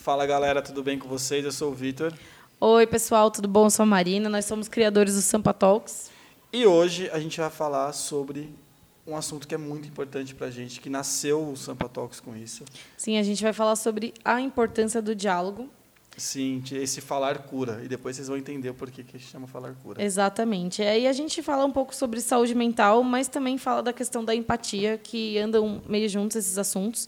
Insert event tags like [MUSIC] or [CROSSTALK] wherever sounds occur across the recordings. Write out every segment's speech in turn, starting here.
Fala galera, tudo bem com vocês? Eu sou o Vitor. Oi, pessoal, tudo bom? Eu sou a Marina, nós somos criadores do Sampa Talks. E hoje a gente vai falar sobre um assunto que é muito importante para a gente, que nasceu o Sampa Talks com isso. Sim, a gente vai falar sobre a importância do diálogo. Sim, esse falar cura. E depois vocês vão entender o porquê que chama falar cura. Exatamente. Aí a gente fala um pouco sobre saúde mental, mas também fala da questão da empatia, que andam meio juntos esses assuntos.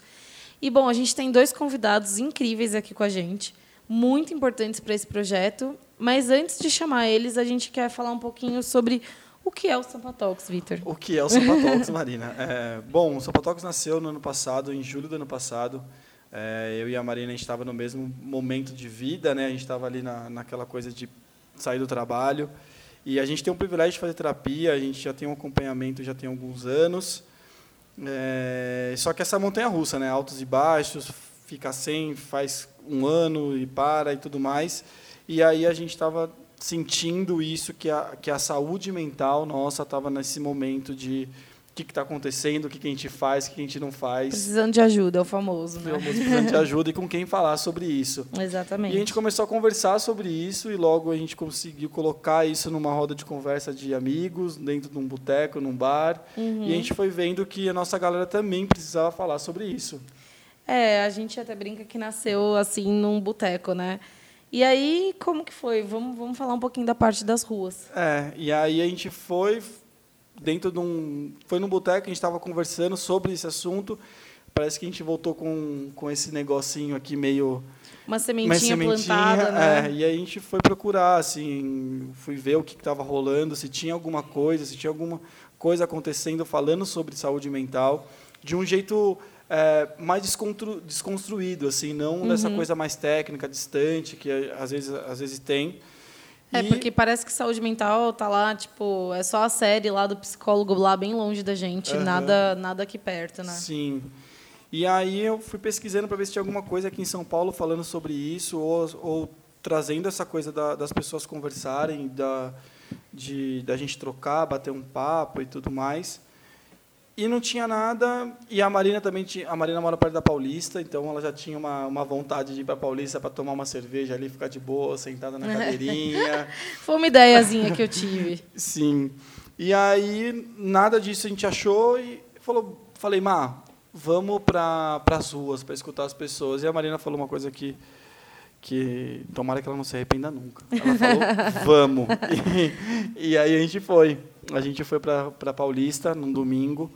E, bom, a gente tem dois convidados incríveis aqui com a gente, muito importantes para esse projeto. Mas antes de chamar eles, a gente quer falar um pouquinho sobre o que é o Sampa Vitor. O que é o Sampa Marina? É, bom, o Sampa nasceu no ano passado, em julho do ano passado. É, eu e a Marina, a gente estava no mesmo momento de vida, né? A gente estava ali na, naquela coisa de sair do trabalho. E a gente tem o privilégio de fazer terapia, a gente já tem um acompanhamento já tem alguns anos. É, só que essa montanha russa, né? Altos e baixos, fica sem, faz um ano e para e tudo mais. E aí a gente estava sentindo isso, que a, que a saúde mental nossa estava nesse momento de o que está acontecendo, o que, que, a gente faz, o que, que, a gente não faz. Precisando de ajuda, é o famoso. Né? Famoso, precisando de ajuda e com quem falar sobre isso. Exatamente. E a gente começou a conversar sobre isso e logo a gente conseguiu colocar isso numa roda de conversa de amigos, dentro de um boteco, num bar. Uhum. E a gente foi vendo que a nossa galera também precisava falar sobre isso. É, a gente até brinca que nasceu assim num boteco, né? E aí, como que foi? Vamos, vamos falar um pouquinho da parte das ruas. É, e aí a gente foi dentro de um. Foi num boteco, a gente estava conversando sobre esse assunto. Parece que a gente voltou com, com esse negocinho aqui meio. Uma sementinha, uma sementinha plantada, né? É, e aí a gente foi procurar, assim, fui ver o que estava rolando, se tinha alguma coisa, se tinha alguma coisa acontecendo falando sobre saúde mental, de um jeito é, mais desconstru, desconstruído, assim, não uhum. dessa coisa mais técnica, distante, que às vezes, às vezes tem. É, e... porque parece que saúde mental tá lá, tipo, é só a série lá do psicólogo lá bem longe da gente, uhum. nada nada aqui perto, né? Sim. E aí eu fui pesquisando para ver se tinha alguma coisa aqui em São Paulo falando sobre isso ou, ou trazendo essa coisa da, das pessoas conversarem, da de da gente trocar, bater um papo e tudo mais. E não tinha nada. E a Marina também tinha. A Marina mora perto da Paulista, então ela já tinha uma, uma vontade de ir para a Paulista para tomar uma cerveja ali, ficar de boa, sentada na [LAUGHS] cadeirinha. Foi uma ideiazinha que eu tive. [LAUGHS] Sim. E aí, nada disso a gente achou e falou, falei, Má, vamos para as ruas para escutar as pessoas. E a Marina falou uma coisa que que tomara que ela não se arrependa nunca. Ela falou, [LAUGHS] vamos. E, e, aí a gente foi. A gente foi para Paulista num domingo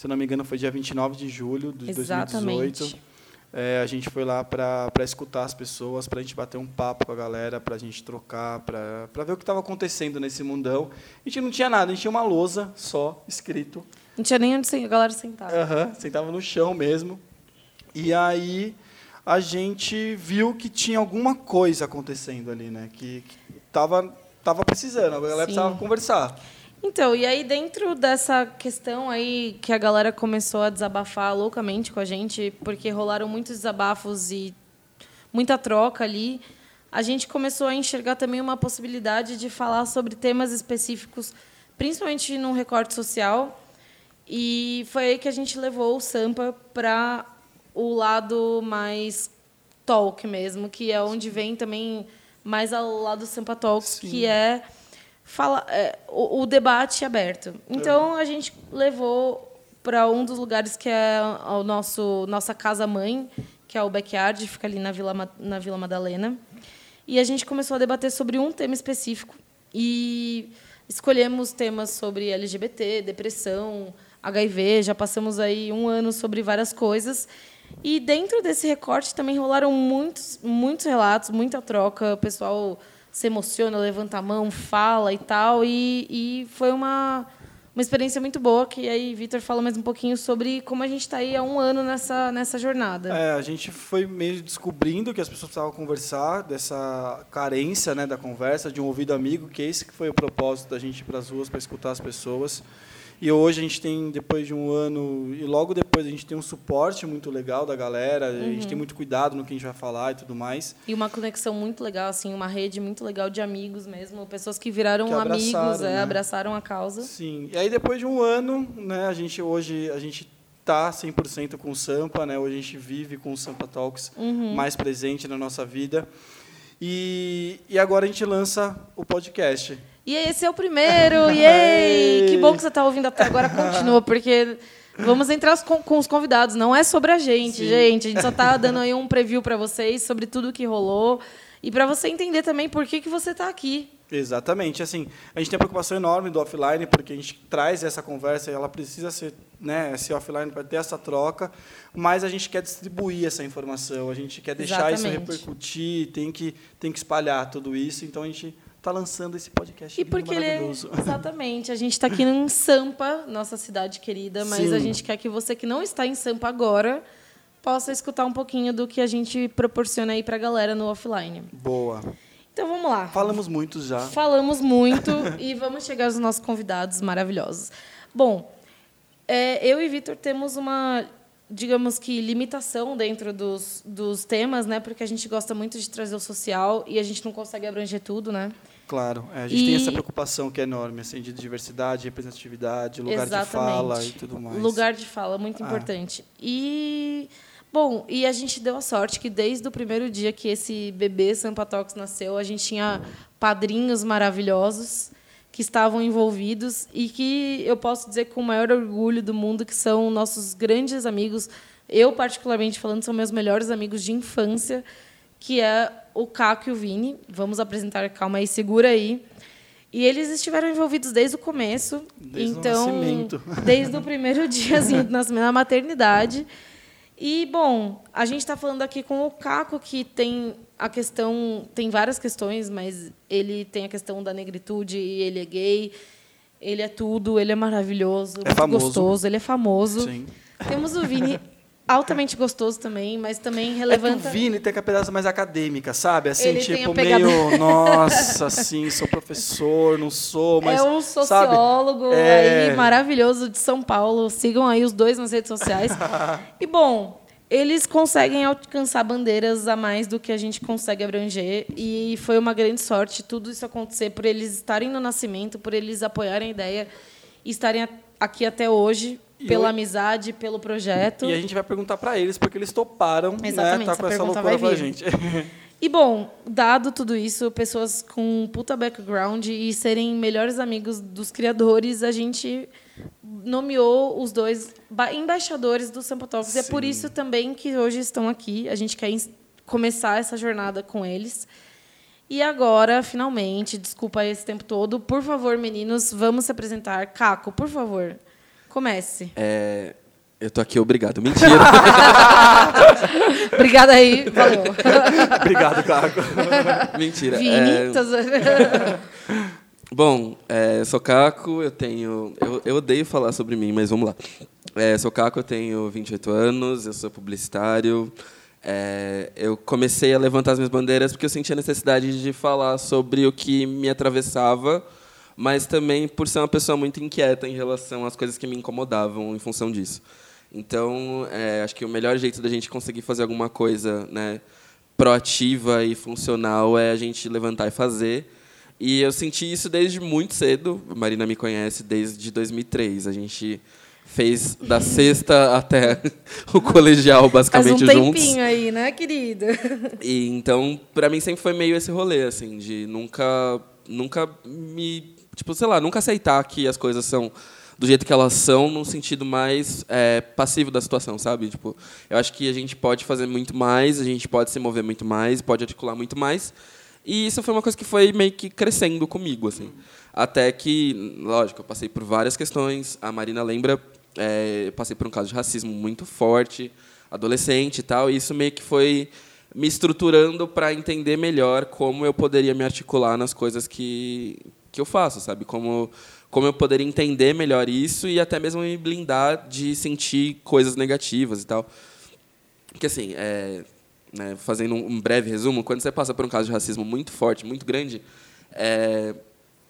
se não me engano, foi dia 29 de julho de Exatamente. 2018. É, a gente foi lá para escutar as pessoas, para a gente bater um papo com a galera, para a gente trocar, para ver o que estava acontecendo nesse mundão. A gente não tinha nada, a gente tinha uma lousa só, escrito. Não tinha nem onde a galera sentava. Uhum, sentava no chão mesmo. E aí a gente viu que tinha alguma coisa acontecendo ali, né? Que, que tava, tava precisando, a galera Sim. precisava conversar. Então, e aí dentro dessa questão aí que a galera começou a desabafar loucamente com a gente, porque rolaram muitos desabafos e muita troca ali, a gente começou a enxergar também uma possibilidade de falar sobre temas específicos, principalmente no recorte social. E foi aí que a gente levou o Sampa para o lado mais talk mesmo, que é onde vem também mais ao lado do Sampa Talks, Sim. que é fala, é, o, o, debate aberto. Então a gente levou para um dos lugares que é o nosso nossa casa mãe, que é o backyard, fica ali na Vila na Vila Madalena. E a gente começou a debater sobre um tema específico e escolhemos temas sobre LGBT, depressão, HIV, já passamos aí um ano sobre várias coisas. E dentro desse recorte também rolaram muitos, muitos relatos, muita troca, o pessoal se emociona, levanta a mão, fala e tal. E, e foi uma, uma experiência muito boa, que aí Vitor fala mais um pouquinho sobre como a gente está aí há um ano nessa, nessa jornada. É, a gente foi meio descobrindo que as pessoas precisavam conversar, dessa carência né, da conversa, de um ouvido amigo, que esse que foi o propósito da gente ir para as ruas para escutar as pessoas. E hoje a gente tem, depois de um ano, e logo depois a gente tem um suporte muito legal da galera, uhum. a gente tem uhum. muito cuidado no que a gente vai falar e tudo mais. E uma conexão muito legal, assim, uma rede muito legal de amigos mesmo, pessoas que viraram que amigos, é, né? abraçaram a causa. Sim. E aí depois de um ano, né, a gente hoje a gente está 100% com o Sampa, né? Hoje a gente vive com o Sampa Talks Uhum. mais presente na nossa vida. E, e agora a gente lança o podcast. E esse é o primeiro, [LAUGHS] yay! Que bom que você está ouvindo até agora, continua, porque vamos entrar com, com os convidados. Não é sobre a gente, Sim. gente. A gente só está dando aí um preview para vocês sobre tudo que rolou e para você entender também por que, que você está aqui. Exatamente. Assim, a gente tem uma preocupação enorme do offline, porque a gente traz essa conversa e ela precisa ser, né, ser offline para ter essa troca, mas a gente quer distribuir essa informação, a gente quer deixar isso Exatamente. repercutir, tem que, tem que espalhar tudo isso, então a gente está lançando esse podcast E porque ele é, [LAUGHS] exatamente, a gente está aqui em Sampa, nossa cidade querida, mas Sim. a gente quer que você que não está em Sampa agora possa escutar um pouquinho do que a gente proporciona aí para a galera no offline. Boa. Então vamos lá. Falamos muito já. Falamos muito [LAUGHS] e vamos chegar aos nossos convidados maravilhosos. Bom, é, eu e Vitor temos uma, digamos que, limitação dentro dos, dos temas, né? Porque a gente gosta muito de trazer o social e a gente não consegue abranger tudo, né? Claro, é, a gente E- tem essa preocupação que é enorme, assim, de diversidade, representatividade, lugar de fala e tudo mais. Lugar de fala, muito Ah. importante. E, bom, e a gente deu a sorte que desde o primeiro dia que esse bebê Sampa Talks nasceu, a gente tinha padrinhos maravilhosos que estavam envolvidos e que eu posso dizer com o maior orgulho do mundo que são nossos grandes amigos. Eu, particularmente falando, são meus melhores amigos de infância, que é o Caco e o Vini. Vamos apresentar, calma aí, segura aí. E eles estiveram envolvidos desde o começo. Desde o então, nascimento. desde o primeiro [LAUGHS] diazinho do nascimento, na maternidade. E, bom, a gente está falando aqui com o Caco, que tem a questão. Tem várias questões, mas ele tem a questão da negritude, e ele é gay, ele é tudo, ele é maravilhoso, famoso. gostoso, ele é famoso. Sim. Temos o Vini, altamente gostoso também, mas também É que o Vini tem aquela pegada mais acadêmica, sabe? Assim, Ele tipo, pegada- meio, [LAUGHS] nossa, assim, sou professor, não sou, mas. é um sociólogo É. aí maravilhoso de São Paulo. Sigam aí os dois nas redes sociais. [LAUGHS] e bom, eles conseguem alcançar bandeiras a mais do que a gente consegue abranger e foi uma grande sorte tudo isso acontecer por eles estarem no nascimento, por eles apoiarem a ideia e estarem aqui até hoje E pela hoje- amizade, pelo projeto. E a gente vai perguntar pra eles, porque eles toparam, Exatamente, né? Tá essa com essa pergunta loucura pra gente. E bom, dado tudo isso, pessoas com puta background e serem melhores amigos dos criadores, a gente nomeou os dois ba- embaixadores do Sampa Talks. É por isso também que hoje estão aqui. A gente quer começar essa jornada com eles. E agora, finalmente, desculpa esse tempo todo, por favor, meninos, vamos se apresentar. Caco, por favor, comece. É, eu tô aqui, obrigado. Mentira. [LAUGHS] Obrigada aí, valeu. [LAUGHS] Obrigado, Caco. Mentira. Vini, É, [LAUGHS] bom, é, sou Caco, eu tenho. Eu, eu odeio falar sobre mim, mas vamos lá. É, sou Caco, eu tenho 28 anos, eu sou publicitário. É, eu comecei a levantar as minhas bandeiras porque eu sentia a necessidade de falar sobre o que me atravessava, mas também por ser uma pessoa muito inquieta em relação às coisas que me incomodavam em função disso. Então, é, acho que o melhor jeito da gente conseguir fazer alguma coisa né, proativa e funcional é a gente levantar e fazer. E eu senti isso desde muito cedo. A Marina me conhece desde 2003. A gente fez da sexta até [LAUGHS] o colegial, Faz um basicamente, juntos. tempinho aí, né, querido? [LAUGHS] E então, pra mim sempre foi meio esse rolê assim, de nunca nunca me, tipo, sei lá, nunca aceitar que as coisas são do jeito que elas são, num sentido mais é, passivo da situação, sabe? Tipo, eu acho que a gente pode fazer muito mais, a gente pode se mover muito mais, pode articular muito mais. E isso foi uma coisa que foi meio que crescendo comigo, assim. Até que, lógico, eu passei por várias questões. A Marina lembra, é, eu passei por um caso de racismo muito forte, adolescente e tal. E isso meio que foi me estruturando para entender melhor como eu poderia me articular nas coisas que, que eu faço, sabe? Como, como eu poderia entender melhor isso e até mesmo me blindar de sentir coisas negativas e tal. Porque, assim, é, né, fazendo um breve resumo, quando você passa por um caso de racismo muito forte, muito grande, é,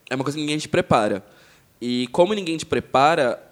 é uma coisa que ninguém te prepara. E como ninguém te prepara,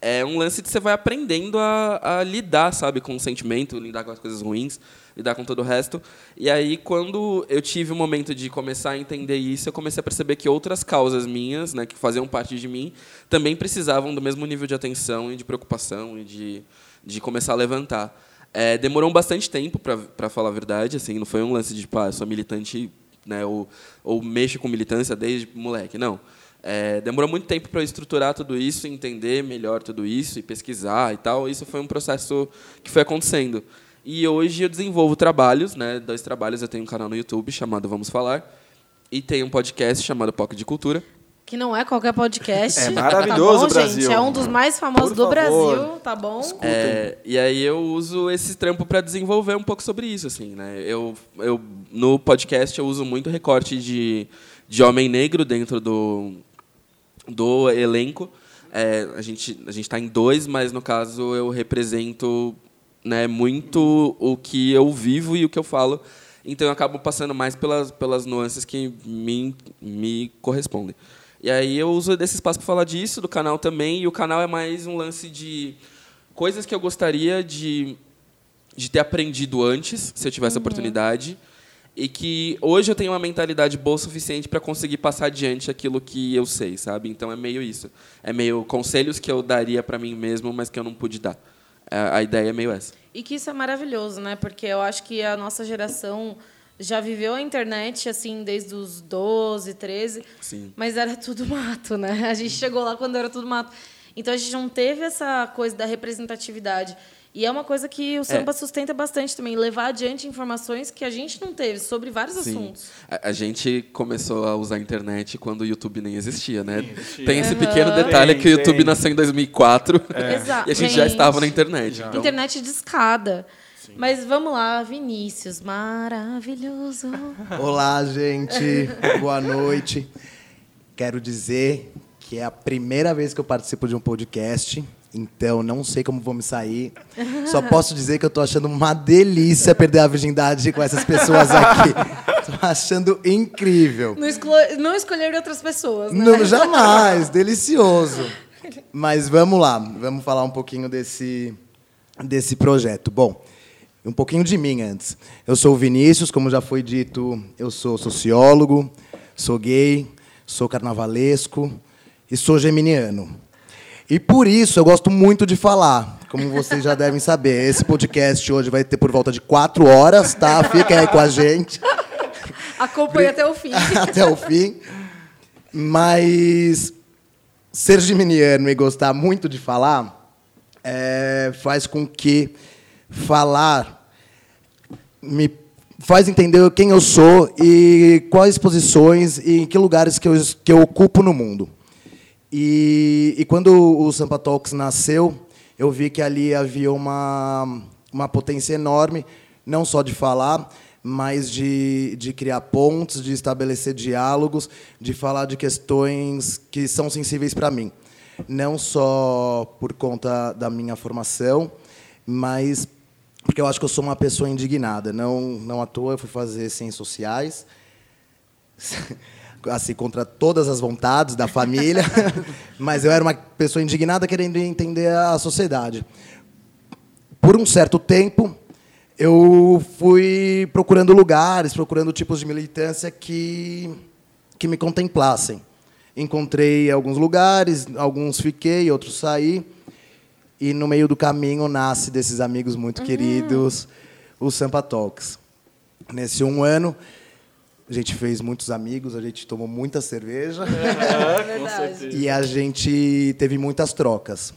é um lance de você vai aprendendo a, a lidar, sabe, com o sentimento, lidar com as coisas ruins, lidar com todo o resto. E aí, quando eu tive o momento de começar a entender isso, eu comecei a perceber que outras causas minhas, né, que faziam parte de mim, também precisavam do mesmo nível de atenção e de preocupação e de, de começar a levantar. É, demorou bastante tempo, para falar a verdade, assim, não foi um lance de, tipo, ah, sou militante, né, ou, ou mexo com militância desde moleque, não. É, demorou muito tempo para estruturar tudo isso, entender melhor tudo isso e pesquisar e tal. Isso foi um processo que foi acontecendo. E hoje eu desenvolvo trabalhos, né? Dois trabalhos. Eu tenho um canal no YouTube chamado Vamos Falar e tenho um podcast chamado POC de Cultura. Que não é qualquer podcast. [LAUGHS] É maravilhoso, tá bom, Brasil. Gente? É um dos mais famosos Por do favor. Brasil, tá bom? É, e aí eu uso esse trampo para desenvolver um pouco sobre isso, assim, né? Eu, eu no podcast eu uso muito recorte de, de homem negro dentro do do elenco. É, a gente a gente está em dois, mas no caso eu represento né, muito o que eu vivo e o que eu falo. Então eu acabo passando mais pelas pelas nuances que me me correspondem. E aí eu uso desse espaço para falar disso, do canal também, e o canal é mais um lance de coisas que eu gostaria de de ter aprendido antes, se eu tivesse a oportunidade e que hoje eu tenho uma mentalidade boa o suficiente para conseguir passar adiante aquilo que eu sei, sabe? Então é meio isso. É meio conselhos que eu daria para mim mesmo, mas que eu não pude dar. A, a ideia é meio essa. E que isso é maravilhoso, né? Porque eu acho que a nossa geração já viveu a internet assim desde os 12, 13, Sim. mas era tudo [LAUGHS] mato, né? A gente chegou lá quando era tudo mato. Então a gente não teve essa coisa da representatividade. E é uma coisa que o samba sustenta bastante também, levar adiante informações que a gente não teve sobre vários Sim. assuntos. A, a gente começou a usar a internet quando o YouTube nem existia, né? Nem existia. Tem esse pequeno detalhe Tem, que o YouTube tem. nasceu em 2004 [LAUGHS] Exato. e a gente já estava na internet. Já. Então, Internet de escada. Mas vamos lá, Vinícius, maravilhoso. Olá, gente. Boa noite. Quero dizer que é a primeira vez que eu participo de um podcast. Então, não sei como vou me sair. [LAUGHS] Só posso dizer que eu tô achando uma delícia perder a virgindade com essas pessoas aqui. [LAUGHS] Tô achando incrível. Não, não escolher outras pessoas, né? Não, jamais, [LAUGHS] delicioso. Mas vamos lá, vamos falar um pouquinho desse, desse projeto. Bom, um pouquinho de mim antes. Eu sou o Vinícius, como já foi dito, eu sou sociólogo, sou gay, sou carnavalesco e sou geminiano. E por isso eu gosto muito de falar, como vocês já devem saber. Esse podcast hoje vai ter por volta de quatro horas, tá? Fiquem aí com a gente. Acompanhe até o fim. [LAUGHS] até o fim. Mas ser geminiano e gostar muito de falar é, faz com que falar me faz entender quem eu sou e quais posições e em que lugares que eu, que eu ocupo no mundo. E, e quando o Sampa Talks nasceu, eu vi que ali havia uma, uma potência enorme, não só de falar, mas de, de criar pontes, de estabelecer diálogos, de falar de questões que são sensíveis para mim. Não só por conta da minha formação, mas porque eu acho que eu sou uma pessoa indignada. Não, não à toa eu fui fazer ciências sociais assim, contra todas as vontades da família, [LAUGHS] mas eu era uma pessoa indignada querendo entender a sociedade. Por um certo tempo, eu fui procurando lugares, procurando tipos de militância que, que me contemplassem. Encontrei alguns lugares, alguns fiquei, outros saí, e no meio do caminho nasce desses amigos muito queridos, o Sampa Talks. Nesse um ano, a gente fez muitos amigos, a gente tomou muita cerveja [LAUGHS] Verdade. e a gente teve muitas trocas.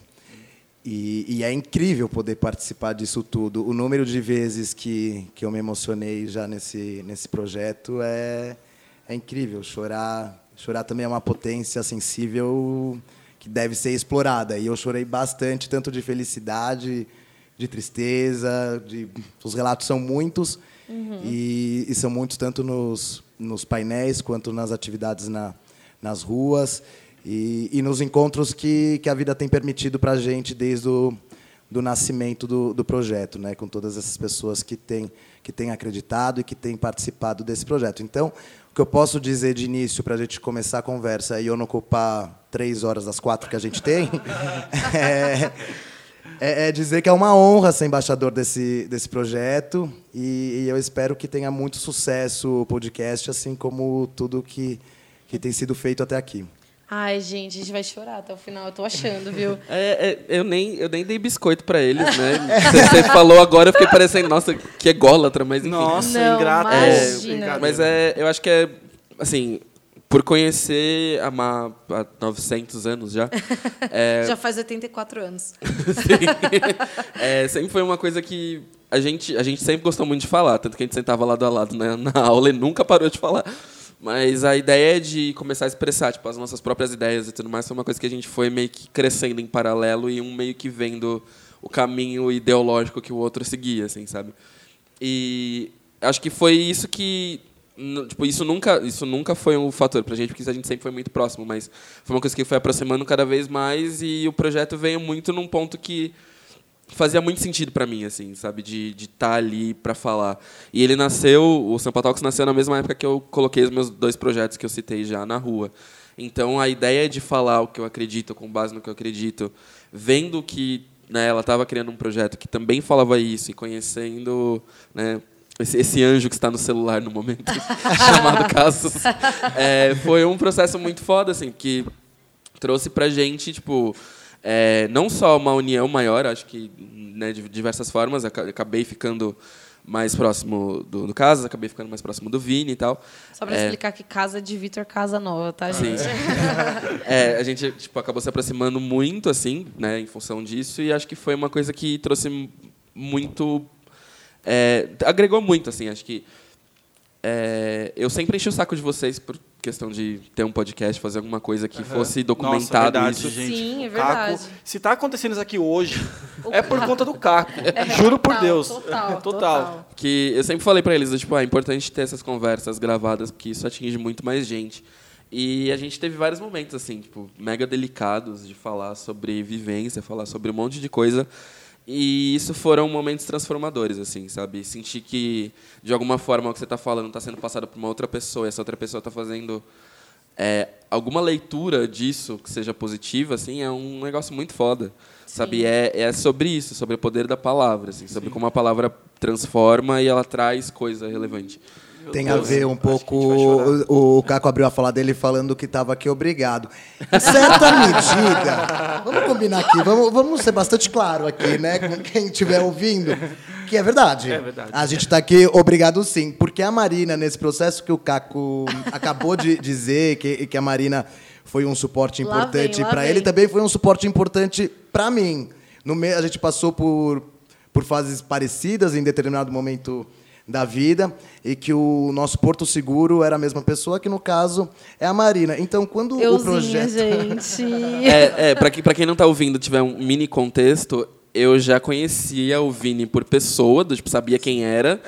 E, e é incrível poder participar disso tudo. O número de vezes que, que eu me emocionei já nesse, nesse projeto é, é incrível. Chorar, chorar também é uma potência sensível que deve ser explorada. E eu chorei bastante, tanto de felicidade, de tristeza, de, os relatos são muitos. E, e são muitos tanto nos, nos painéis quanto nas atividades na, nas ruas e, e nos encontros que, que a vida tem permitido para a gente desde o do nascimento do, do projeto, né? com todas essas pessoas que têm, que têm acreditado e que têm participado desse projeto. Então, o que eu posso dizer de início, para a gente começar a conversa e eu não ocupar três horas das quatro que a gente tem, [LAUGHS] é, é, é, dizer que é uma honra ser embaixador desse, desse projeto e, e, eu espero que tenha muito sucesso o podcast, assim como tudo que, que tem sido feito até aqui. Ai, gente, a gente vai chorar até o final, eu tô achando, viu? [LAUGHS] É, é, eu, nem, eu nem dei biscoito pra eles, né? Você falou agora, eu fiquei parecendo, nossa, que ególatra, mas enfim. Nossa, Não, ingrato. É, Mas é, eu acho que é, assim, por conhecer a Má há 900 anos já, [LAUGHS] é, Já faz 84 anos. [LAUGHS] é, sempre foi uma coisa que a gente, a gente sempre gostou muito de falar, tanto que a gente sentava lado a lado né, na aula e nunca parou de falar. Mas a ideia de começar a expressar tipo, as nossas próprias ideias e tudo mais foi uma coisa que a gente foi meio que crescendo em paralelo e um meio que vendo o caminho ideológico que o outro seguia, assim, sabe? E acho que foi isso que tipo isso nunca isso nunca foi um fator pra gente porque a gente sempre foi muito próximo mas foi uma coisa que foi aproximando cada vez mais e o projeto veio muito num ponto que fazia muito sentido pra mim assim sabe de de estar ali pra falar. E ele nasceu o Sampa Talks nasceu na mesma época que eu coloquei os meus dois projetos que eu citei já na rua. Então a ideia de falar o que eu acredito com base no que eu acredito vendo que né, ela estava criando um projeto que também falava isso e conhecendo né, esse, esse anjo que está no celular no momento [LAUGHS] chamado Casos é, foi um processo muito foda assim que trouxe pra gente tipo é, não só uma união maior acho que né, de diversas formas aca- acabei ficando mais próximo do, do Casas acabei ficando mais próximo do Vini e tal Só pra É. explicar que casa de Vitor Casa Nova, tá, gente? Sim. [LAUGHS] É, a gente tipo, acabou se aproximando muito, assim, né, em função disso, e acho que foi uma coisa que trouxe muito. É, agregou muito, assim, acho que. é, eu sempre enchi o saco de vocês por questão de ter um podcast, fazer alguma coisa que fosse documentado Nossa, verdade, isso. gente. Sim, é O Caco- verdade. se tá acontecendo isso aqui hoje, [LAUGHS] O é por conta do Caco. [LAUGHS] Juro por Total, Deus. [LAUGHS] Total, Total. que eu sempre falei pra eles, tipo, ah, é importante ter essas conversas gravadas, porque isso atinge muito mais gente. E a gente teve vários momentos, assim, tipo, mega delicados de falar sobre vivência, falar sobre um monte de coisa. E isso foram momentos transformadores, assim, sabe? Sentir que, de alguma forma, o que você está falando está sendo passado por uma outra pessoa, e essa outra pessoa está fazendo é, alguma leitura disso que seja positiva, assim, é um negócio muito foda, sabe? É, é sobre isso, sobre o poder da palavra, assim, sobre como a palavra transforma e ela traz coisa relevante. Tem a ver um Acho que a gente pouco. O, o Caco abriu a fala dele falando que estava aqui obrigado. Em certa medida, vamos combinar aqui, vamos, vamos ser bastante claro aqui, né? Com quem estiver ouvindo, que é verdade. É verdade. A gente está aqui obrigado sim, porque a Marina, nesse processo que o Caco acabou de dizer, que, que a Marina foi um suporte importante para ele, também foi um suporte importante para mim. No me, a gente passou por, por fases parecidas em determinado momento da vida e que o nosso porto seguro era a mesma pessoa que no caso é a Marina. Então quando o projeto gente. [LAUGHS] É, é para quem, pra quem não está ouvindo, tiver um mini contexto, eu já conhecia o Vini por pessoa, do, tipo, sabia quem era.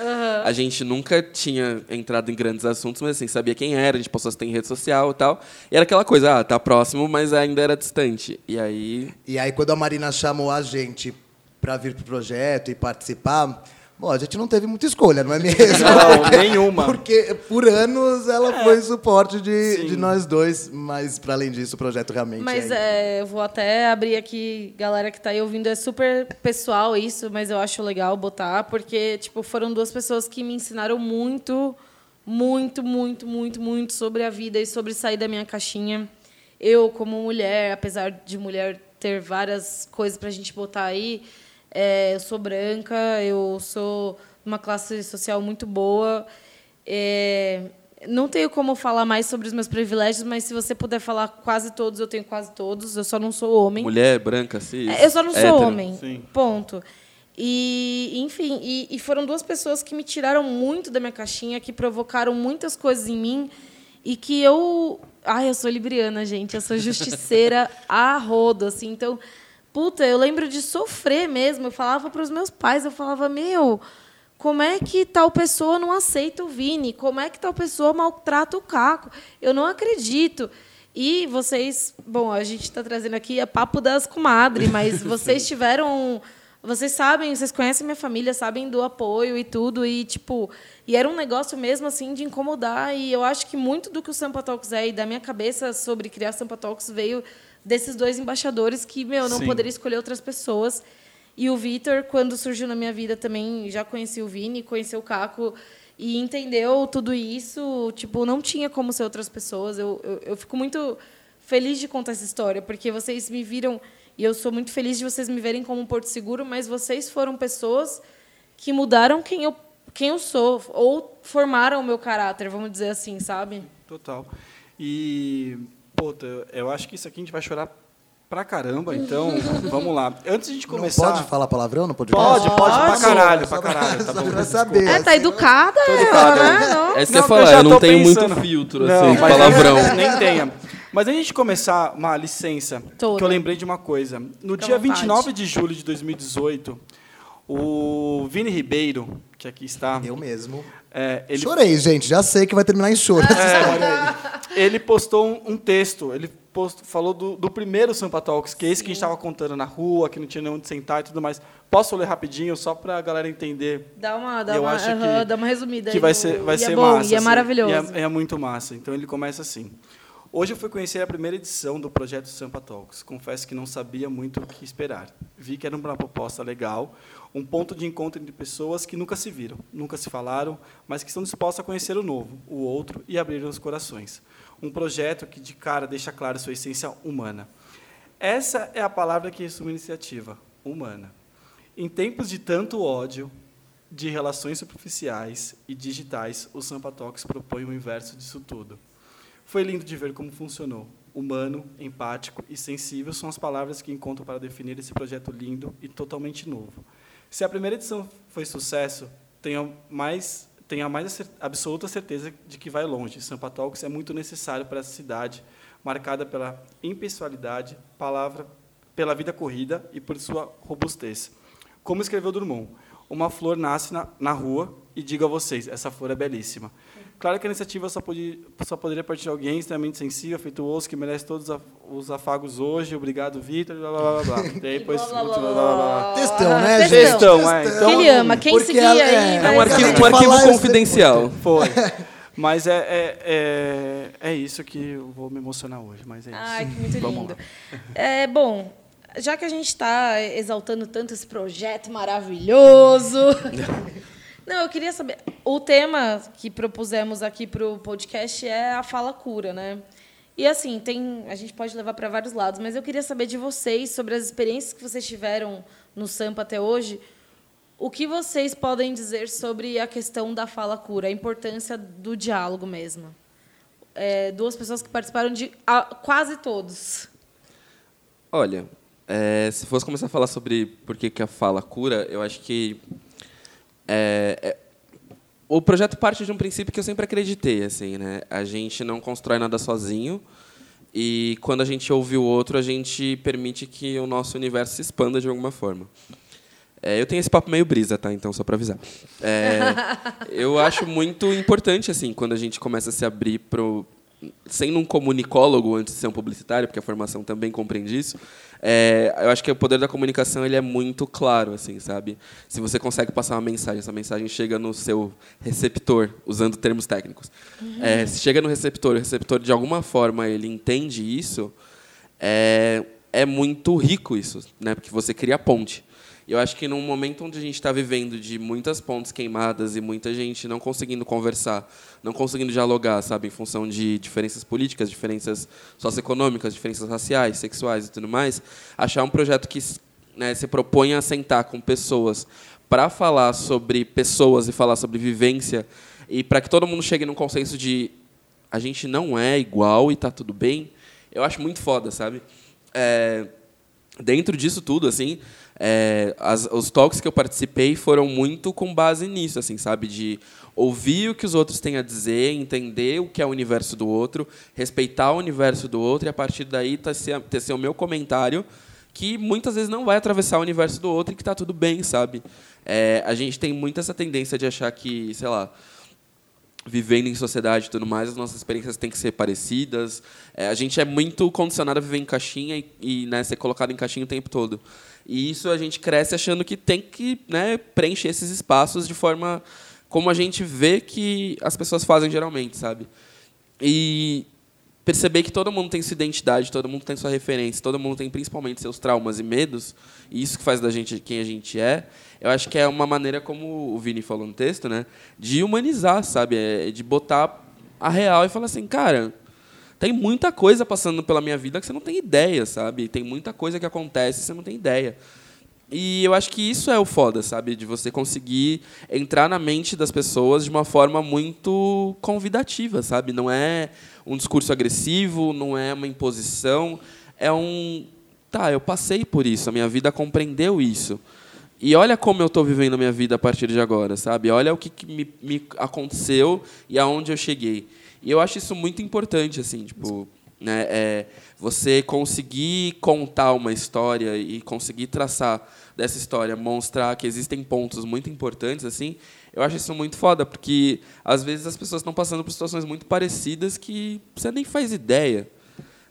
A gente nunca tinha entrado em grandes assuntos, mas assim, sabia quem era, a gente postou em rede social e tal. E era aquela coisa, ah, tá próximo, mas ainda era distante. E aí. E aí, quando a Marina chamou a gente para vir pro projeto e participar, bom, a gente não teve muita escolha, não é mesmo? [LAUGHS] Não, nenhuma. Porque por anos ela foi suporte de, Sim. de nós dois, mas para além disso, o projeto realmente Mas é. é, eu vou até abrir aqui, galera que tá aí ouvindo, é super pessoal isso, mas eu acho legal botar, porque tipo, foram duas pessoas que me ensinaram muito, muito, muito, muito, muito sobre a vida e sobre sair da minha caixinha. Eu, como mulher, apesar de mulher ter várias coisas pra gente botar aí, é, eu sou branca, eu sou de uma classe social muito boa. É, não tenho como falar mais sobre os meus privilégios, mas se você puder falar quase todos, eu tenho quase todos. Eu só não sou homem. Mulher, branca, cis. É, Eu só não sou hétero. homem. Sim. Ponto. E, enfim, e, e foram duas pessoas que me tiraram muito da minha caixinha, que provocaram muitas coisas em mim e que eu. Ai, eu sou libriana, gente. Eu sou [LAUGHS] justiceira a rodo, assim. Então, puta, eu lembro de sofrer mesmo. Eu falava para os meus pais, eu falava, meu, como é que tal pessoa não aceita o Vini? Como é que tal pessoa maltrata o Caco? Eu não acredito. E vocês, bom, a gente está trazendo aqui a papo das comadres, mas [LAUGHS] vocês tiveram vocês sabem, vocês conhecem minha família, sabem do apoio e tudo. E, tipo, e era um negócio mesmo, assim, de incomodar. E eu acho que muito do que o Sampa Talks é e da minha cabeça sobre criar Sampa Talks veio desses dois embaixadores que, meu, não Sim. poderia escolher outras pessoas. E o Vitor, quando surgiu na minha vida também, já conheci o Vini, conheci o Caco e entendeu tudo isso. Tipo, não tinha como ser outras pessoas. Eu, eu, eu fico muito feliz de contar essa história, porque vocês me viram, e eu sou muito feliz de vocês me verem como um porto seguro, mas vocês foram pessoas que mudaram quem eu, quem eu sou, ou formaram o meu caráter, vamos dizer assim, sabe? Total. E, puta, eu- acho que isso aqui a gente vai chorar pra caramba, então [LAUGHS] vamos lá. Antes de a gente começar. Não pode falar palavrão no podcast? Pode, pode, pra Pode. caralho, pra caralho, tá bom. pra saber. É, tá educada, educado. ela, né? Não. É isso que eu ia eu falar, eu não tenho pensando. muito filtro, Não, assim, de palavrão. [LAUGHS] Nem tenha. Mas antes de a gente começar, uma licença, Toda. que eu lembrei de uma coisa. No Fica dia vontade. 29 de julho de 2018, o Vini Ribeiro, que aqui está, Eu mesmo. é, ele, Chorei, gente. Já sei que vai terminar em choro [LAUGHS] essa história aí. ele postou um, um texto. Ele post- falou do, do primeiro Sampa Talks, que é esse que a gente estava contando na rua, que não tinha nem onde sentar e tudo mais. Posso ler rapidinho, só para a galera entender Dá uma, dá Eu uma, acho aham, que- dá uma resumida que aí vai ser, vai e ser é bom, massa. E é assim, maravilhoso. e é, é muito massa. Então ele começa assim. Hoje eu fui conhecer a primeira edição do projeto Sampa Talks. Confesso que não sabia muito o que esperar. Vi que era uma proposta legal, um ponto de encontro entre pessoas que nunca se viram, nunca se falaram, mas que estão dispostas a conhecer o novo, o outro e abrir os corações. Um projeto que de cara deixa clara sua essência humana. Essa é a palavra que resume a iniciativa, humana. Em tempos de tanto ódio, de relações superficiais e digitais, o Sampa Talks propõe o inverso disso tudo. Foi lindo de ver como funcionou. Humano, empático e sensível são as palavras que encontro para definir esse projeto lindo e totalmente novo. Se a primeira edição foi sucesso, tenho mais tenho a mais absoluta certeza de que vai longe. Sampa Talks é muito necessário para essa cidade, marcada pela impessoalidade, palavra, pela vida corrida e por sua robustez. Como escreveu Drummond, uma flor nasce na, na rua e digo a vocês, essa flor é belíssima. Claro que a iniciativa só, podia, só poderia partir de alguém extremamente sensível, afetuoso, que merece todos os af- os afagos hoje. Obrigado, Vitor. Blá, blá, blá, blá. [LAUGHS] E aí, depois, Blá, blá, continua, blá, blá, blá, blá. Textão, né, gente? Textão, é. Então, que ele ama. Quem seguir ela- aí... é, É um arquivo, um arquivo confidencial. [LAUGHS] Foi. Mas é, é, é, é isso que eu vou me emocionar hoje. Mas é isso. Ai, que muito Vamos lindo. lá. É, bom, já que a gente está exaltando tanto esse projeto maravilhoso. [LAUGHS] Não, eu queria saber. O tema que propusemos aqui para o podcast é a fala cura, né? E assim, tem, a gente pode levar para vários lados, mas eu queria saber de vocês sobre as experiências que vocês tiveram no Sampa até hoje. O que vocês podem dizer sobre a questão da fala cura, a importância do diálogo mesmo? É, duas pessoas que participaram de ah, quase todos. Olha, é, se fosse começar a falar sobre por que, que a fala cura, eu acho que é, é, o projeto parte de um princípio que eu sempre acreditei, assim, né? A gente não constrói nada sozinho e quando a gente ouve o outro, a gente permite que o nosso universo se expanda de alguma forma. É, eu tenho esse papo meio brisa, tá? Então, só para avisar. É, [LAUGHS] eu acho muito importante, assim, quando a gente começa a se abrir pro sendo um comunicólogo antes de ser um publicitário, porque a formação também compreende isso, é, eu acho que o poder da comunicação ele é muito claro, assim, sabe? Se você consegue passar uma mensagem, essa mensagem chega no seu receptor, usando termos técnicos. É, se chega no receptor, o receptor de alguma forma ele entende isso, é, é muito rico isso, né? Porque você cria ponte. Eu acho que num momento onde a gente está vivendo de muitas pontes queimadas e muita gente não conseguindo conversar, não conseguindo dialogar, sabe, em função de diferenças políticas, diferenças socioeconômicas, diferenças raciais, sexuais e tudo mais, achar um projeto que né, se propõe a sentar com pessoas para falar sobre pessoas e falar sobre vivência e para que todo mundo chegue num consenso de a gente não é igual e tá tudo bem, eu acho muito foda, sabe? É, dentro disso tudo, assim, é, as, os talks que eu participei foram muito com base nisso, assim, sabe? De ouvir o que os outros têm a dizer, entender o que é o universo do outro, respeitar o universo do outro e a partir daí tecer, tecer o meu comentário que muitas vezes não vai atravessar o universo do outro e que está tudo bem, sabe? É, a gente tem muito essa tendência de achar que, sei lá, vivendo em sociedade e tudo mais, as nossas experiências têm que ser parecidas. É, a gente é muito condicionado a viver em caixinha e, e né, ser colocado em caixinha o tempo todo. E isso a gente cresce achando que tem que né, preencher esses espaços de forma como a gente vê que as pessoas fazem geralmente, sabe? E perceber que todo mundo tem sua identidade, todo mundo tem sua referência, todo mundo tem principalmente seus traumas e medos, e isso que faz da gente quem a gente é, eu acho que é uma maneira, como o Vini falou no texto, né, de humanizar, sabe? É de botar a real e falar assim, cara, tem muita coisa passando pela minha vida que você não tem ideia, sabe? Tem muita coisa que acontece que você não tem ideia. E eu acho que isso é o foda, sabe? De você conseguir entrar na mente das pessoas de uma forma muito convidativa, sabe? Não é um discurso agressivo, não é uma imposição, é um. Tá, eu passei por isso, a minha vida compreendeu isso. E olha como eu estou vivendo a minha vida a partir de agora, sabe? Olha o que, que me, me, aconteceu e aonde eu cheguei. E eu acho isso muito importante, assim, tipo, né? É, você conseguir contar uma história e conseguir traçar dessa história, mostrar que existem pontos muito importantes, assim, eu acho isso muito foda, porque às vezes as pessoas estão passando por situações muito parecidas que você nem faz ideia.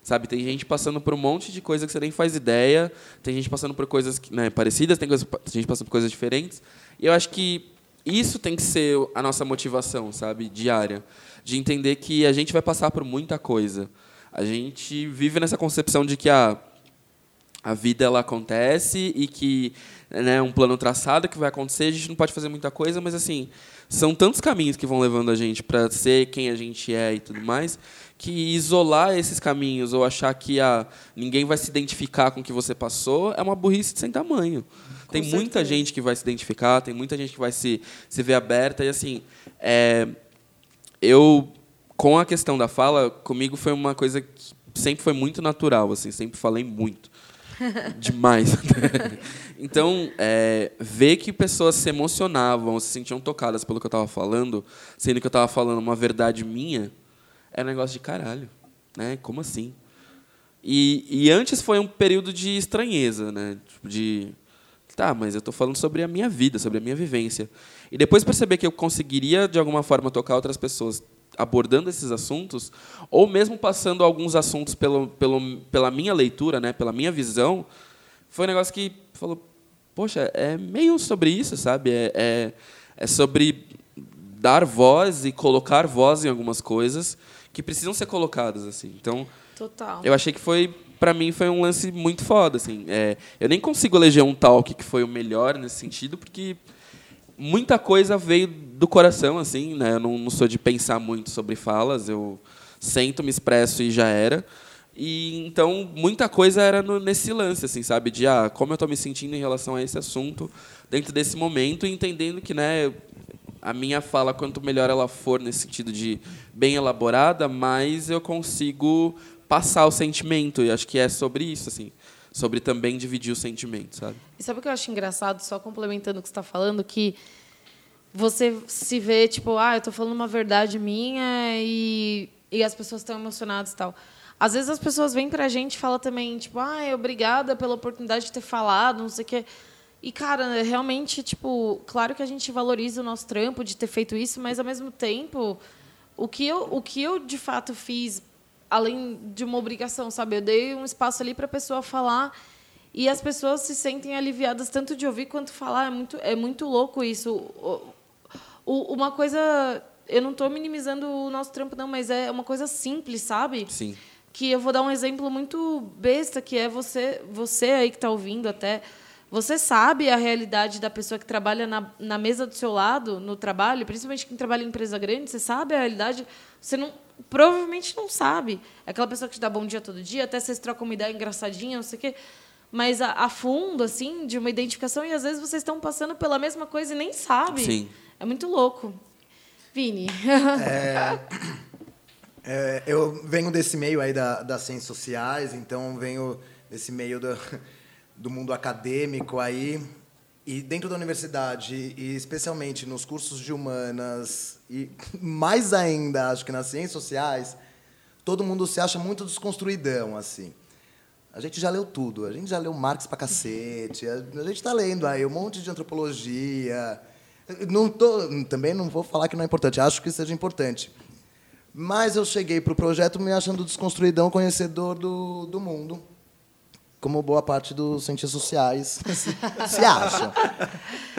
Sabe, tem gente passando por um monte de coisa que você nem faz ideia, tem gente passando por coisas né, parecidas, tem, coisa, tem gente passando por coisas diferentes. E eu acho que isso tem que ser a nossa motivação, sabe, diária, de entender que a gente vai passar por muita coisa. A gente vive nessa concepção de que a, a vida ela acontece e que né, um plano traçado que vai acontecer, a gente não pode fazer muita coisa, mas assim, são tantos caminhos que vão levando a gente para ser quem a gente é e tudo mais, que isolar esses caminhos ou achar que ah, ninguém vai se identificar com o que você passou é uma burrice sem tamanho. Com tem certeza. muita gente que vai se identificar, tem muita gente que vai se, se ver aberta e assim, é, eu com a questão da fala, comigo foi uma coisa que sempre foi muito natural, assim, sempre falei muito. [LAUGHS] Demais. [LAUGHS] então, é, ver que pessoas se emocionavam, se sentiam tocadas pelo que eu estava falando, sendo que eu estava falando uma verdade minha, é um negócio de caralho. Né? Como assim? E, e antes foi um período de estranheza, né? Tipo, de. Tá, mas eu estou falando sobre a minha vida, sobre a minha vivência. E depois perceber que eu conseguiria, de alguma forma, tocar outras pessoas abordando esses assuntos, ou mesmo passando alguns assuntos pelo, pelo, pela minha leitura, né, pela minha visão, foi um negócio que falou, poxa, é meio sobre isso, sabe? É, é, é sobre dar voz e colocar voz em algumas coisas que precisam ser colocadas, assim. Então, Total. eu achei que foi para mim foi um lance muito foda, assim. É, eu nem consigo eleger um talk que foi o melhor nesse sentido, porque muita coisa veio do coração, assim, né? Eu não, não, sou de pensar muito sobre falas, eu sento, me expresso e já era. E então muita coisa era no, nesse lance, assim, sabe, de ah, como eu estou me sentindo em relação a esse assunto dentro desse momento, e entendendo que, né, a minha fala quanto melhor ela for nesse sentido de bem elaborada, mais eu consigo passar o sentimento. E acho que é sobre isso, assim sobre também dividir o sentimento, sabe? E sabe o que eu acho engraçado, só complementando o que você está falando, que você se vê, tipo, ah, eu estou falando uma verdade minha e, e as pessoas estão emocionadas e tal. Às vezes as pessoas vêm para a gente e falam também, tipo, ah, obrigada pela oportunidade de ter falado, não sei o quê. E, cara, realmente, tipo, claro que a gente valoriza o nosso trampo de ter feito isso, mas, ao mesmo tempo, o que eu, o que eu de fato fiz além de uma obrigação, sabe? Eu dei um espaço ali para a pessoa falar e as pessoas se sentem aliviadas tanto de ouvir quanto falar. É muito, é muito louco isso. O, o, uma coisa. Eu não estou minimizando o nosso trampo, não, mas é uma coisa simples, sabe? Sim. Que eu vou dar um exemplo muito besta, que é você, você aí que está ouvindo até. Você sabe a realidade da pessoa que trabalha na, na mesa do seu lado, no trabalho, principalmente quem trabalha em empresa grande, você sabe a realidade. Você não, provavelmente não sabe. É aquela pessoa que te dá bom dia todo dia, até vocês trocam uma ideia engraçadinha, não sei o quê. Mas a, a fundo, assim, de uma identificação, e às vezes vocês estão passando pela mesma coisa e nem sabem. Sim. É muito louco. Vini. É, é, eu venho desse meio aí da, das ciências sociais, então venho desse meio do, do mundo acadêmico aí. E dentro da universidade, e especialmente nos cursos de humanas, e [LAUGHS] mais ainda, acho que nas ciências sociais, todo mundo se acha muito desconstruidão, assim. A gente já leu tudo, a gente já leu Marx pra cacete, a gente está lendo aí um monte de antropologia. Não tô, também não vou falar que não é importante, acho que seja importante. Mas eu cheguei para o projeto me achando desconstruidão, conhecedor do, do mundo. Como boa parte dos cientistas sociais [LAUGHS] se, se acham.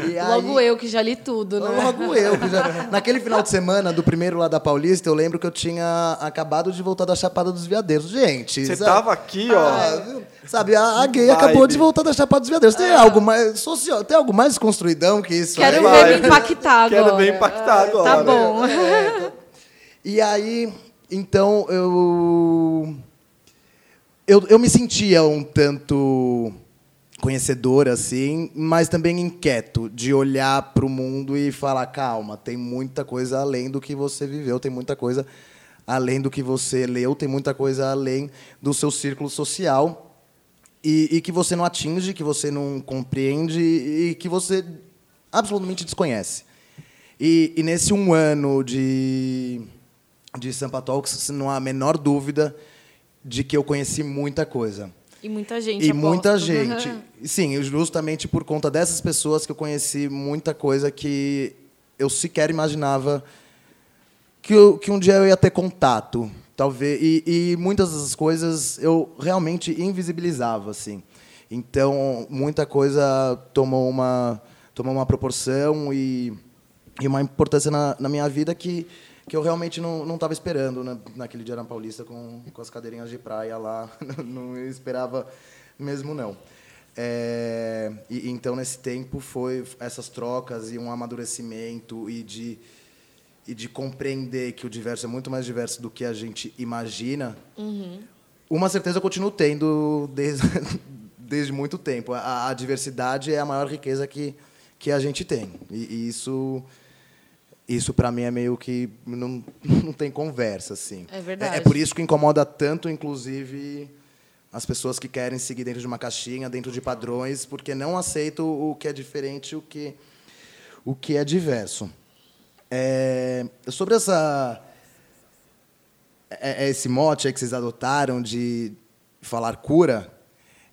E Logo eu, que já li tudo, né? Logo eu. Que já... Naquele final de semana, do primeiro lá da Paulista, eu lembro que eu tinha acabado de voltar da Chapada dos Veadeiros. Gente... Você sabe? tava aqui, ó... Ah, sabe, a, a gay Vibe. acabou de voltar da Chapada dos Veadeiros. Tem, ah. algo, mais, socio... Tem algo mais construidão que isso? Quero aí? ver me impactar agora. Quero ver impactar agora. Tá bom. É, e aí, então, eu eu, eu me sentia um tanto conhecedor assim, mas também inquieto de olhar para o mundo e falar calma, tem muita coisa além do que você viveu, tem muita coisa além do que você leu, tem muita coisa além do seu círculo social e, e que você não atinge, que você não compreende e que você absolutamente desconhece. E, e nesse um ano de de Sampa Talks, não há a menor dúvida de que eu conheci muita coisa. E muita gente. E muita [LAUGHS] gente. Sim, justamente por conta dessas pessoas que eu conheci muita coisa que eu sequer imaginava que, eu, que um dia eu ia ter contato. Talvez. E, e muitas das coisas eu realmente invisibilizava, assim. Então, muita coisa tomou uma, tomou uma proporção e, e uma importância na, na minha vida que que eu realmente não estava esperando na, naquele dia na Paulista com, com as cadeirinhas de praia lá. não, [LAUGHS] não esperava mesmo, não. É, e, então, nesse tempo, foi essas trocas e um amadurecimento e de, e de compreender que o diverso é muito mais diverso do que a gente imagina. Uhum. Uma certeza eu continuo tendo desde, [LAUGHS] desde muito tempo. A, a, diversidade é a maior riqueza que, que a gente tem. E, e isso isso para mim é meio que não, [LAUGHS] não tem conversa assim. É verdade. É, é, por isso que incomoda tanto, inclusive, as pessoas que querem seguir dentro de uma caixinha, dentro de padrões, porque não aceitam o que é diferente, o que o que é diverso. É, sobre essa é, é esse mote que vocês adotaram de falar cura,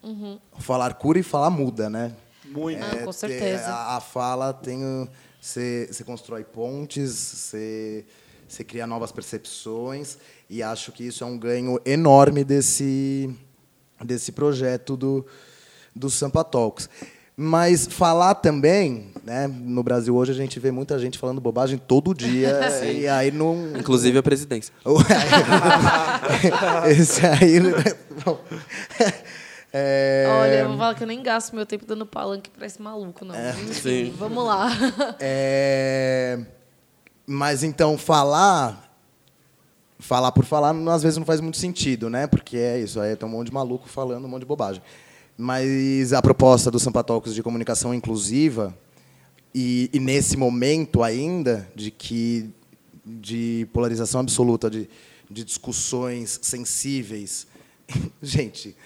uhum. falar cura e falar muda, né? Muito. Ah, com certeza. A, a fala tem você, você constrói pontes, você, você cria novas percepções, e acho que isso é um ganho enorme desse, desse projeto do, do Sampa Talks. Mas falar também, né? No Brasil hoje a gente vê muita gente falando bobagem todo dia [LAUGHS] Sim. e aí não. Inclusive a presidência. [LAUGHS] [LAUGHS] Esse aí. É... Olha, eu vou falar que eu nem gasto meu tempo dando palanque para esse maluco, não. É, sim. Vamos lá. [LAUGHS] É... Mas então, falar. Falar por falar, às vezes não faz muito sentido, né? Porque é isso, aí tem um monte de maluco falando um monte de bobagem. Mas a proposta do Sampa Talks de comunicação inclusiva, e, e nesse momento ainda de que de polarização absoluta, de, de discussões sensíveis. [LAUGHS] Gente,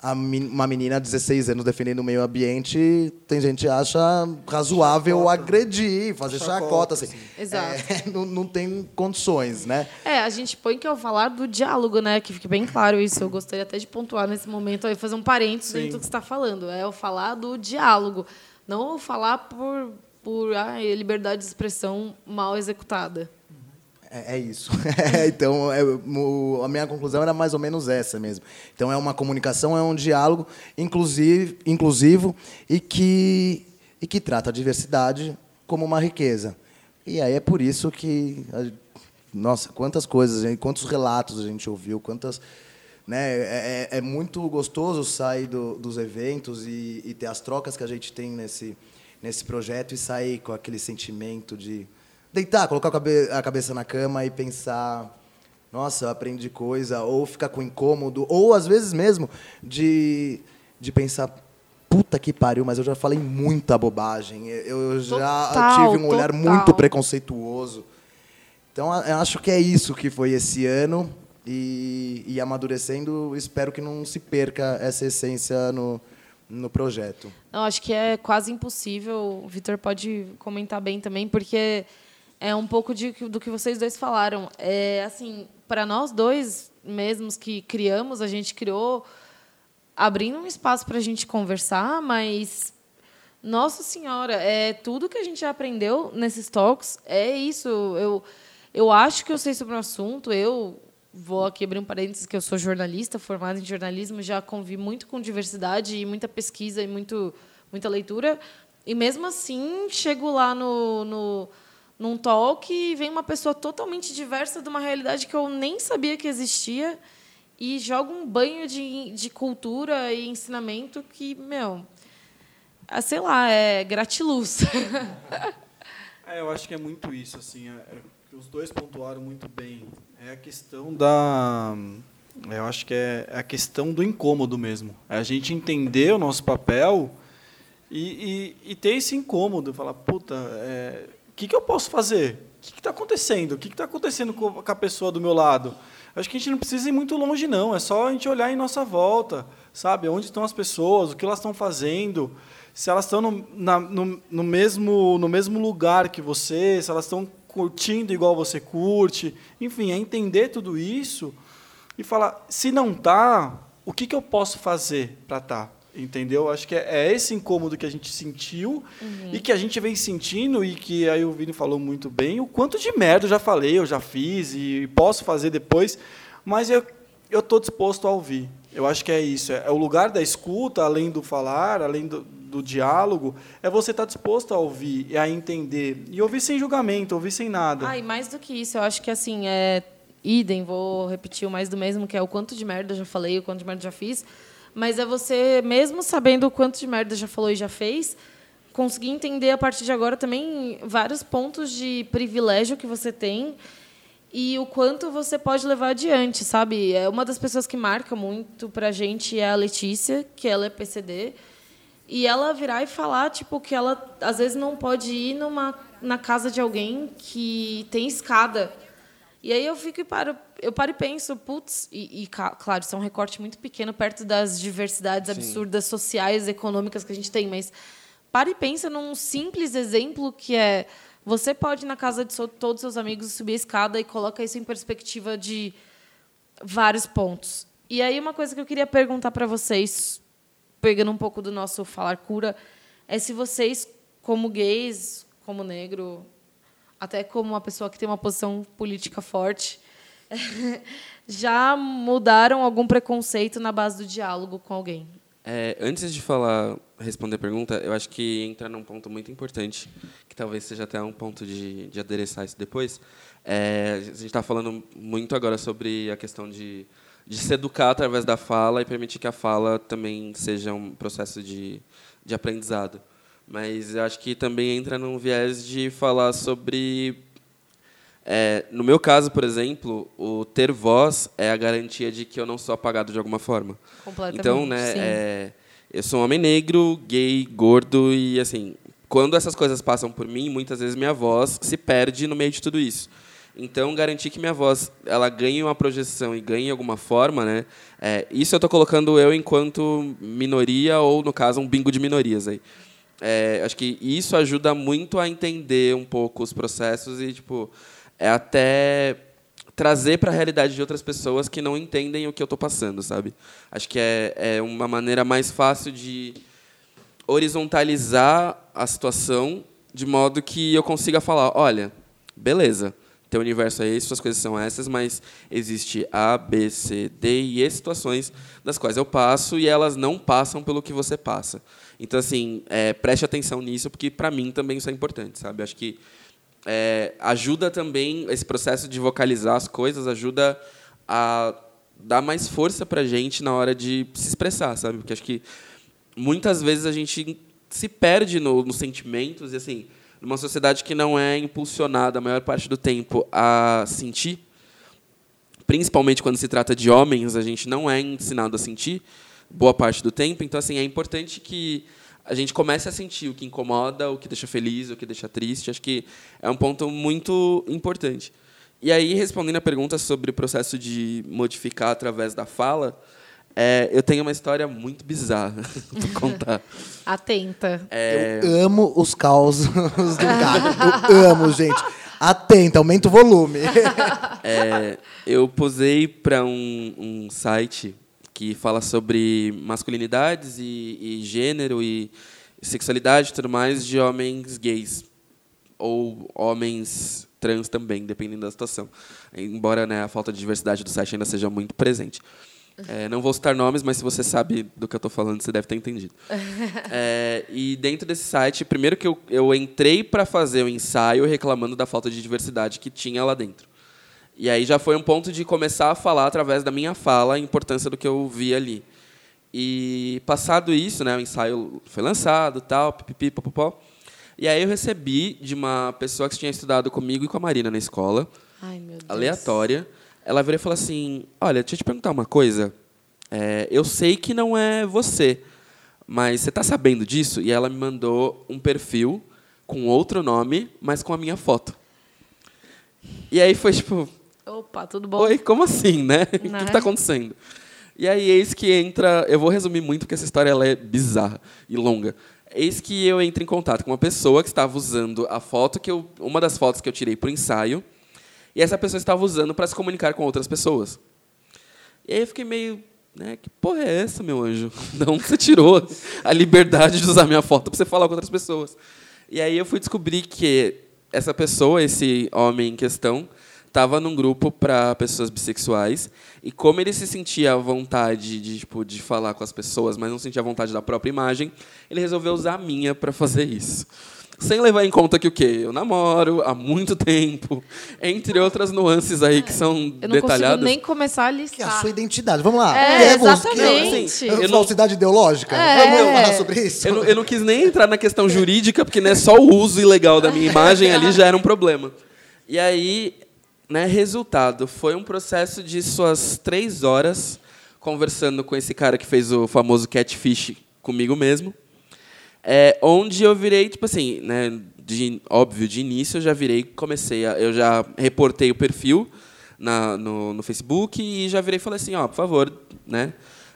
uma menina de 16 anos defendendo o meio ambiente, tem gente que acha razoável chacota. agredir, fazer chacota. chacota assim. Exato. É, [LAUGHS] não, não tem condições, né? É, a gente põe que eu falar do diálogo, né? Que fique bem claro isso. Eu gostaria até de pontuar nesse momento, aí fazer um parênteses Sim. dentro do que você está falando. É o falar do diálogo, não o falar por, por ah, liberdade de expressão mal executada. É, é isso. [LAUGHS] então, é, o, a minha conclusão era mais ou menos essa mesmo. Então, é uma comunicação, é um diálogo inclusive, inclusivo e que, e que trata a diversidade como uma riqueza. E aí é por isso que, nossa, quantas coisas, quantos relatos a gente ouviu, quantas. Né, é, é, é muito gostoso sair do, dos eventos e, e ter as trocas que a gente tem nesse, nesse projeto e sair com aquele sentimento de deitar, colocar a cabeça na cama e pensar, nossa, eu aprendi coisa, ou ficar com incômodo, ou às vezes mesmo de, de pensar, puta que pariu, mas eu já falei muita bobagem, eu já total, tive um olhar total. muito preconceituoso. Então, eu acho que é isso que foi esse ano, e, e amadurecendo, espero que não se perca essa essência no, no projeto. Não, acho que é quase impossível. O Vitor pode comentar bem também, porque é um pouco de, do que vocês dois falaram. É assim, para nós dois mesmos que criamos, a gente criou abrindo um espaço para a gente conversar, mas nossa senhora, é tudo que a gente aprendeu nesses talks é isso. Eu eu acho que eu sei sobre o assunto. Eu vou aqui abrir um parênteses que eu sou jornalista, formada em jornalismo, já convivi muito com diversidade e muita pesquisa e muito, muita leitura. E mesmo assim, chego lá no, no num talk e vem uma pessoa totalmente diversa de uma realidade que eu nem sabia que existia e joga um banho de, de cultura e ensinamento que, meu, é, sei lá, é gratiluz. [LAUGHS] é, eu acho que é muito isso, assim, é, é, os dois pontuaram muito bem. É a questão da, eu acho que é, é a questão do incômodo mesmo. É a gente entender o nosso papel e, e, e ter esse incômodo, falar, puta, é, que, que eu posso fazer? O que está acontecendo? O que está acontecendo com a pessoa do meu lado? Acho que a gente não precisa ir muito longe, não. É só a gente olhar em nossa volta, sabe? Onde estão as pessoas, o que elas estão fazendo, se elas estão no, na, no, no, mesmo, no mesmo lugar que você, se elas estão curtindo igual você curte. Enfim, é entender tudo isso e falar, se não está, o que, que eu posso fazer para estar? Tá? Entendeu? Acho que é, é, esse incômodo que a gente sentiu uhum. e que a gente vem sentindo e que aí o Vini falou muito bem. O quanto de merda eu já falei, eu já fiz e posso fazer depois, mas eu eu estou disposto a ouvir. Eu acho que é isso. É, é o lugar da escuta, além do falar, além do, do diálogo, é você estar tá disposto a ouvir e a entender e ouvir sem julgamento, ouvir sem nada. Ah, e mais do que isso, eu acho que assim é idem. Vou repetir o mais do mesmo, que é o quanto de merda eu já falei, o quanto de merda eu já fiz mas é você, mesmo sabendo o quanto de merda já falou e já fez, conseguir entender a partir de agora também vários pontos de privilégio que você tem e o quanto você pode levar adiante, sabe? É uma das pessoas que marca muito pra gente é a Letícia, que ela é PCD, e ela virar e falar tipo que ela às vezes não pode ir numa na casa de alguém que tem escada. E aí eu fico e paro, eu paro e penso, putz, e, e, claro, isso é um recorte muito pequeno perto das diversidades Sim. absurdas sociais, econômicas que a gente tem, mas pare e pensa num simples exemplo que é você pode ir na casa de todos os seus amigos subir a escada e coloca isso em perspectiva de vários pontos. E aí uma coisa que eu queria perguntar para vocês, pegando um pouco do nosso falar cura, é se vocês como gays, como negro, até como uma pessoa que tem uma posição política forte, [LAUGHS] já mudaram algum preconceito na base do diálogo com alguém? É, antes de falar, responder a pergunta, eu acho que entra num ponto muito importante, que talvez seja até um ponto de, de adereçar isso depois. É, a gente está falando muito agora sobre a questão de, de se educar através da fala e permitir que a fala também seja um processo de, de aprendizado. Mas eu acho que também entra num viés de falar sobre é, no meu caso, por exemplo, o ter voz é a garantia de que eu não sou apagado de alguma forma. Completamente. Então, né, é, eu sou um homem negro, gay, gordo e assim, quando essas coisas passam por mim, muitas vezes minha voz se perde no meio de tudo isso. Então, garantir que minha voz ela ganhe uma projeção e ganhe alguma forma, né? É, isso eu estou colocando eu enquanto minoria ou, no caso, um bingo de minorias aí. É, acho que isso ajuda muito a entender um pouco os processos e tipo é até trazer para a realidade de outras pessoas que não entendem o que eu estou passando, sabe? Acho que é, é uma maneira mais fácil de horizontalizar a situação de modo que eu consiga falar, olha, beleza, teu universo é esse, suas coisas são essas, mas existe A, B, C, D e E situações das quais eu passo e elas não passam pelo que você passa. Então, assim, é, preste atenção nisso, porque para mim também isso é importante, sabe? Acho que é, ajuda também esse processo de vocalizar as coisas ajuda a dar mais força para a gente na hora de se expressar, sabe? Porque acho que muitas vezes a gente se perde no, nos sentimentos e assim numa sociedade que não é impulsionada a maior parte do tempo a sentir, principalmente quando se trata de homens, a gente não é ensinado a sentir boa parte do tempo. Então assim é importante que a gente começa a sentir o que incomoda, o que deixa feliz, o que deixa triste. Acho que é um ponto muito importante. E aí, respondendo a pergunta sobre o processo de modificar através da fala, é, eu tenho uma história muito bizarra [LAUGHS] para contar. Atenta. É... Eu amo os causos [LAUGHS] do gato. Eu amo, gente. Atenta, aumenta o volume. [LAUGHS] É, eu posei para um, um site que fala sobre masculinidades e, e gênero e sexualidade e tudo mais de homens gays ou homens trans também, dependendo da situação. Embora né, a falta de diversidade do site ainda seja muito presente. É, não vou citar nomes, mas se você sabe do que eu estou falando, você deve ter entendido. [LAUGHS] É, e dentro desse site, primeiro que eu, eu entrei para fazer o ensaio reclamando da falta de diversidade que tinha lá dentro. E aí já foi um ponto de começar a falar através da minha fala a importância do que eu vi ali. E passado isso, né, o ensaio foi lançado, tal, pipipi, popopó. E aí eu recebi de uma pessoa que tinha estudado comigo e com a Marina na escola, Ai, meu Deus. aleatória. Ela virou e falou assim: Olha, deixa eu te perguntar uma coisa. É, eu sei que não é você, mas você está sabendo disso? E ela me mandou um perfil com outro nome, mas com a minha foto. E aí foi tipo: Opa, tudo bom? Oi, como assim, né? [LAUGHS] O que Né? está acontecendo? E aí, eis que entra. Eu vou resumir muito, porque essa história ela é bizarra e longa. Eis que eu entro em contato com uma pessoa que estava usando a foto que eu. Uma das fotos que eu tirei para o ensaio. E essa pessoa estava usando para se comunicar com outras pessoas. E aí eu fiquei meio. Né, que porra é essa, meu anjo? [LAUGHS] De onde você tirou a liberdade de usar minha foto para você falar com outras pessoas? E aí eu fui descobrir que essa pessoa, esse homem em questão, estava num grupo para pessoas bissexuais e como ele se sentia à vontade de, tipo, de falar com as pessoas, mas não sentia vontade da própria imagem, ele resolveu usar a minha para fazer isso. Sem levar em conta que o quê? Eu namoro há muito tempo, entre outras nuances aí que são Eu não detalhadas. consigo nem começar a Que é a listar. sua identidade. Vamos lá. É, você- exatamente. quer- Eu não- Falsidade ideológica? É. Vamos falar sobre isso? Eu não, eu não quis nem entrar na questão jurídica, porque né, só o uso ilegal da minha imagem ali já era um problema. E aí, né, resultado, foi um processo de suas três horas conversando com esse cara que fez o famoso catfish comigo mesmo. É, onde eu virei, tipo assim, né, de, óbvio, de início eu já virei, comecei, a, eu já reportei o perfil na, no, no Facebook e já virei e falei assim, ó, por favor, né,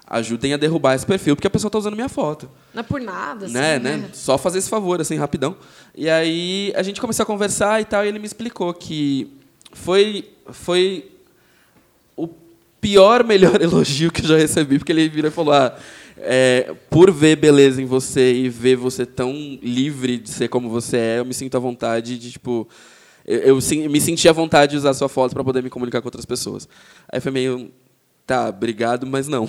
ajudem a derrubar esse perfil, porque a pessoa está usando minha foto Não é por nada, assim, né, né? Só fazer esse favor, assim, rapidão. E aí a gente começou a conversar e tal, e ele me explicou que foi, foi o pior, [LAUGHS] melhor elogio que eu já recebi, porque ele virou e falou: ah, é, por ver beleza em você e ver você tão livre de ser como você é, eu me sinto à vontade de, tipo. Eu, eu me senti à vontade de usar sua foto para poder me comunicar com outras pessoas. Aí foi meio. Tá, obrigado, mas não.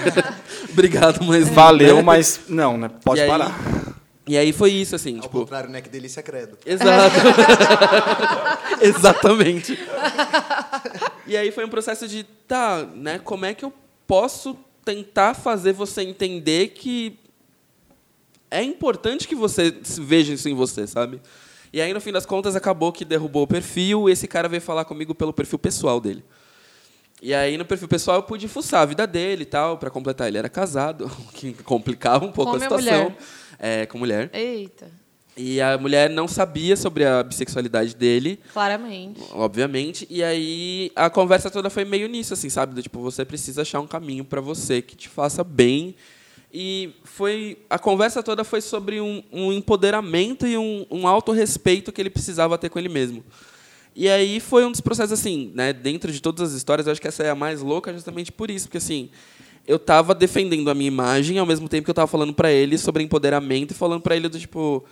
[LAUGHS] obrigado, mas Valeu, né? mas não, né? Pode E aí- parar. E aí foi isso, assim, Ao tipo. contrário, né? Que delícia credo. Exato. [LAUGHS] Exatamente. E aí foi um processo de, tá, né, como é que eu posso tentar fazer você entender que é importante que você veja isso em você, sabe? E aí, no fim das contas, acabou que derrubou o perfil, esse cara veio falar comigo pelo perfil pessoal dele. E aí, no perfil pessoal, eu pude fuçar a vida dele e tal, para completar. Ele era casado, [LAUGHS] o que complicava um pouco Com a a situação. mulher. É, com mulher. Eita, E a mulher não sabia sobre a bissexualidade dele, claramente. obviamente. E aí a conversa toda foi meio nisso, assim, sabe? Do tipo, você precisa achar um caminho para você que te faça bem. E foi a conversa toda foi sobre um, um empoderamento e um, um autorrespeito que ele precisava ter com ele mesmo. E aí foi um dos processos assim, né? Dentro de todas as histórias, eu acho que essa é a mais louca justamente por isso, porque assim, eu estava defendendo a minha imagem ao mesmo tempo que eu estava falando para ele sobre empoderamento e falando para ele do tipo,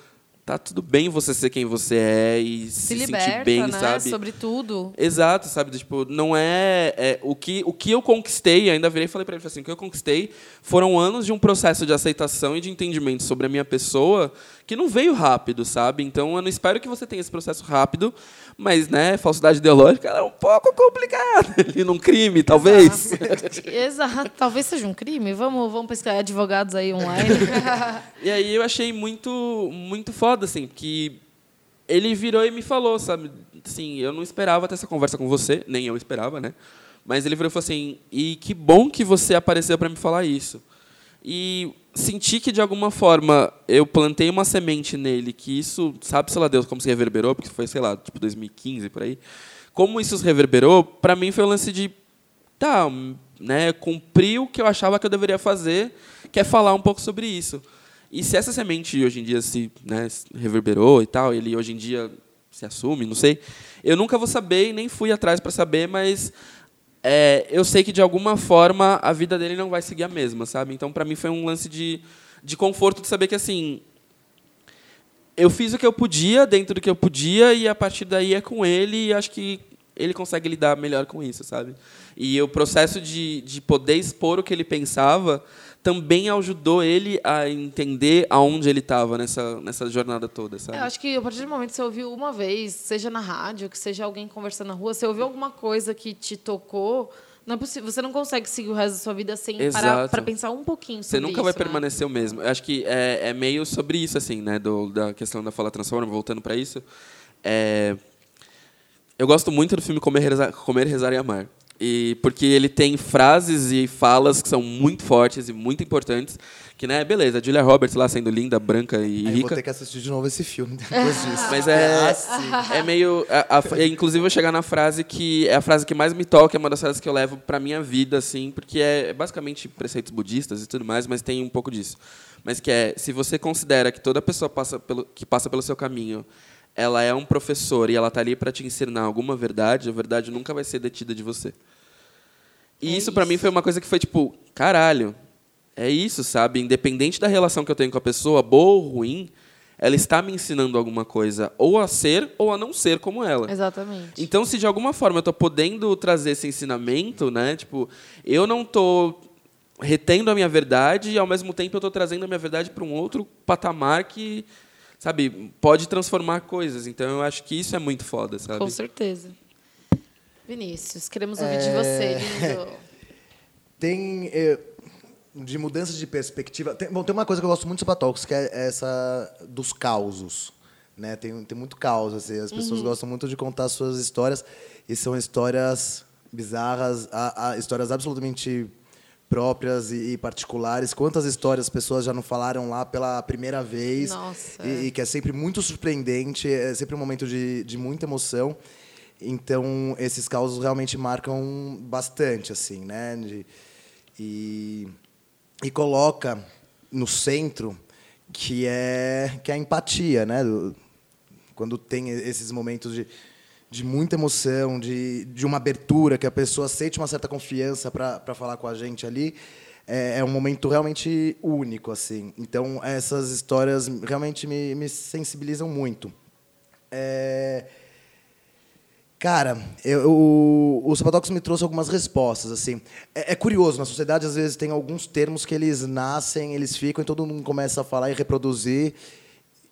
tá tudo bem você ser quem você é e se, Se liberta, sentir bem, né? sabe? Sobre tudo. Exato, sabe? Do, Tipo, não é, é o que o que eu conquistei, ainda virei e falei para ele assim, o que eu conquistei foram anos de um processo de aceitação e de entendimento sobre a minha pessoa que não veio rápido, sabe? Então eu não espero que você tenha esse processo rápido, mas né, falsidade ideológica é um pouco complicada [LAUGHS] ali num crime, talvez. [LAUGHS] Exato. Talvez seja um crime. Vamos, vamos pesquisar advogados aí online. [LAUGHS] E aí eu achei muito, muito foda, assim, que ele virou e me falou, sabe? Assim, eu não esperava ter essa conversa com você, nem eu esperava, né? Mas ele virou e falou assim, e que bom que você apareceu para me falar isso. E senti que, de alguma forma, eu plantei uma semente nele, que isso, sabe, sei lá Deus, como se reverberou, porque foi, sei lá, tipo 2015, por aí. Como isso se reverberou, para mim foi o lance de, tá, né, cumprir o que eu achava que eu deveria fazer, que é falar um pouco sobre isso. E se essa semente hoje em dia se né, reverberou e tal, ele hoje em dia se assume, não sei, eu nunca vou saber nem fui atrás para saber, mas é, eu sei que de alguma forma a vida dele não vai seguir a mesma, sabe? Então para mim foi um lance de, de conforto de saber que assim eu fiz o que eu podia, dentro do que eu podia, e a partir daí é com ele, e acho que ele consegue lidar melhor com isso, sabe? E o processo de, de poder expor o que ele pensava também ajudou ele a entender aonde ele estava nessa, nessa jornada toda, sabe? É, eu acho que a partir do momento que você ouviu uma vez, seja na rádio, que seja alguém conversando na rua, você ouviu alguma coisa que te tocou, não é possível, você não consegue seguir o resto da sua vida sem parar Exato. para pensar um pouquinho Você sobre nunca vai isso, né? permanecer o mesmo. Eu acho que é, é meio sobre isso, assim, né? Do, da questão da fala transforma, voltando para isso. É, eu gosto muito do filme Comer, Rezar, Comer, Rezar e Amar. E porque ele tem frases e falas que são muito fortes e muito importantes. Que, né, beleza, a Julia Roberts lá sendo linda, branca e Aí eu vou rica. ter que assistir de novo esse filme depois disso. [LAUGHS] Mas é, [LAUGHS] Ah, é meio. a- a- [LAUGHS] inclusive, eu vou chegar na frase que é a frase que mais me toca, é uma das frases que eu levo pra minha vida, assim, porque é, é basicamente preceitos budistas e tudo mais, mas tem um pouco disso. Mas que é: se você considera que toda pessoa passa pelo, que passa pelo seu caminho ela é um professor e ela tá ali pra te ensinar alguma verdade, a verdade nunca vai ser detida de você. E É isso pra mim isso. foi uma coisa que foi tipo, caralho, é isso, sabe? Independente da relação que eu tenho com a pessoa, boa ou ruim, ela está me ensinando alguma coisa, ou a ser ou a não ser como ela. Exatamente. Então, se de alguma forma eu tô podendo trazer esse ensinamento, né? Tipo, eu não tô retendo a minha verdade e ao mesmo tempo eu tô trazendo a minha verdade para um outro patamar que, sabe, pode transformar coisas. Então, eu acho que isso é muito foda, sabe? Com certeza. Vinícius, queremos ouvir de É. você, lindo. [LAUGHS] Tem. eh, de mudança de perspectiva. Tem, bom, tem uma coisa que eu gosto muito do Sapatalks, que é essa dos causos. Né? Tem, tem muito caos. Assim, as pessoas gostam muito de contar suas histórias. E são histórias bizarras, a, a- histórias absolutamente próprias e, particulares. Quantas histórias as pessoas já não falaram lá pela primeira vez? Nossa, E, é. e que é sempre muito surpreendente, é sempre um momento de, de muita emoção. Então, esses causos realmente marcam bastante, assim, né? De- e, e coloca no centro que é, que é a empatia, né? Do- Quando tem esses momentos de, de muita emoção, de, de uma abertura, que a pessoa sente uma certa confiança para falar com a gente ali, é, é um momento realmente único, assim. Então, essas histórias realmente me, me sensibilizam muito. É, Cara, eu, o, o Sapatox me trouxe algumas respostas, assim. É, é curioso, na sociedade, às vezes, tem alguns termos que eles nascem, eles ficam, e todo mundo começa a falar e reproduzir,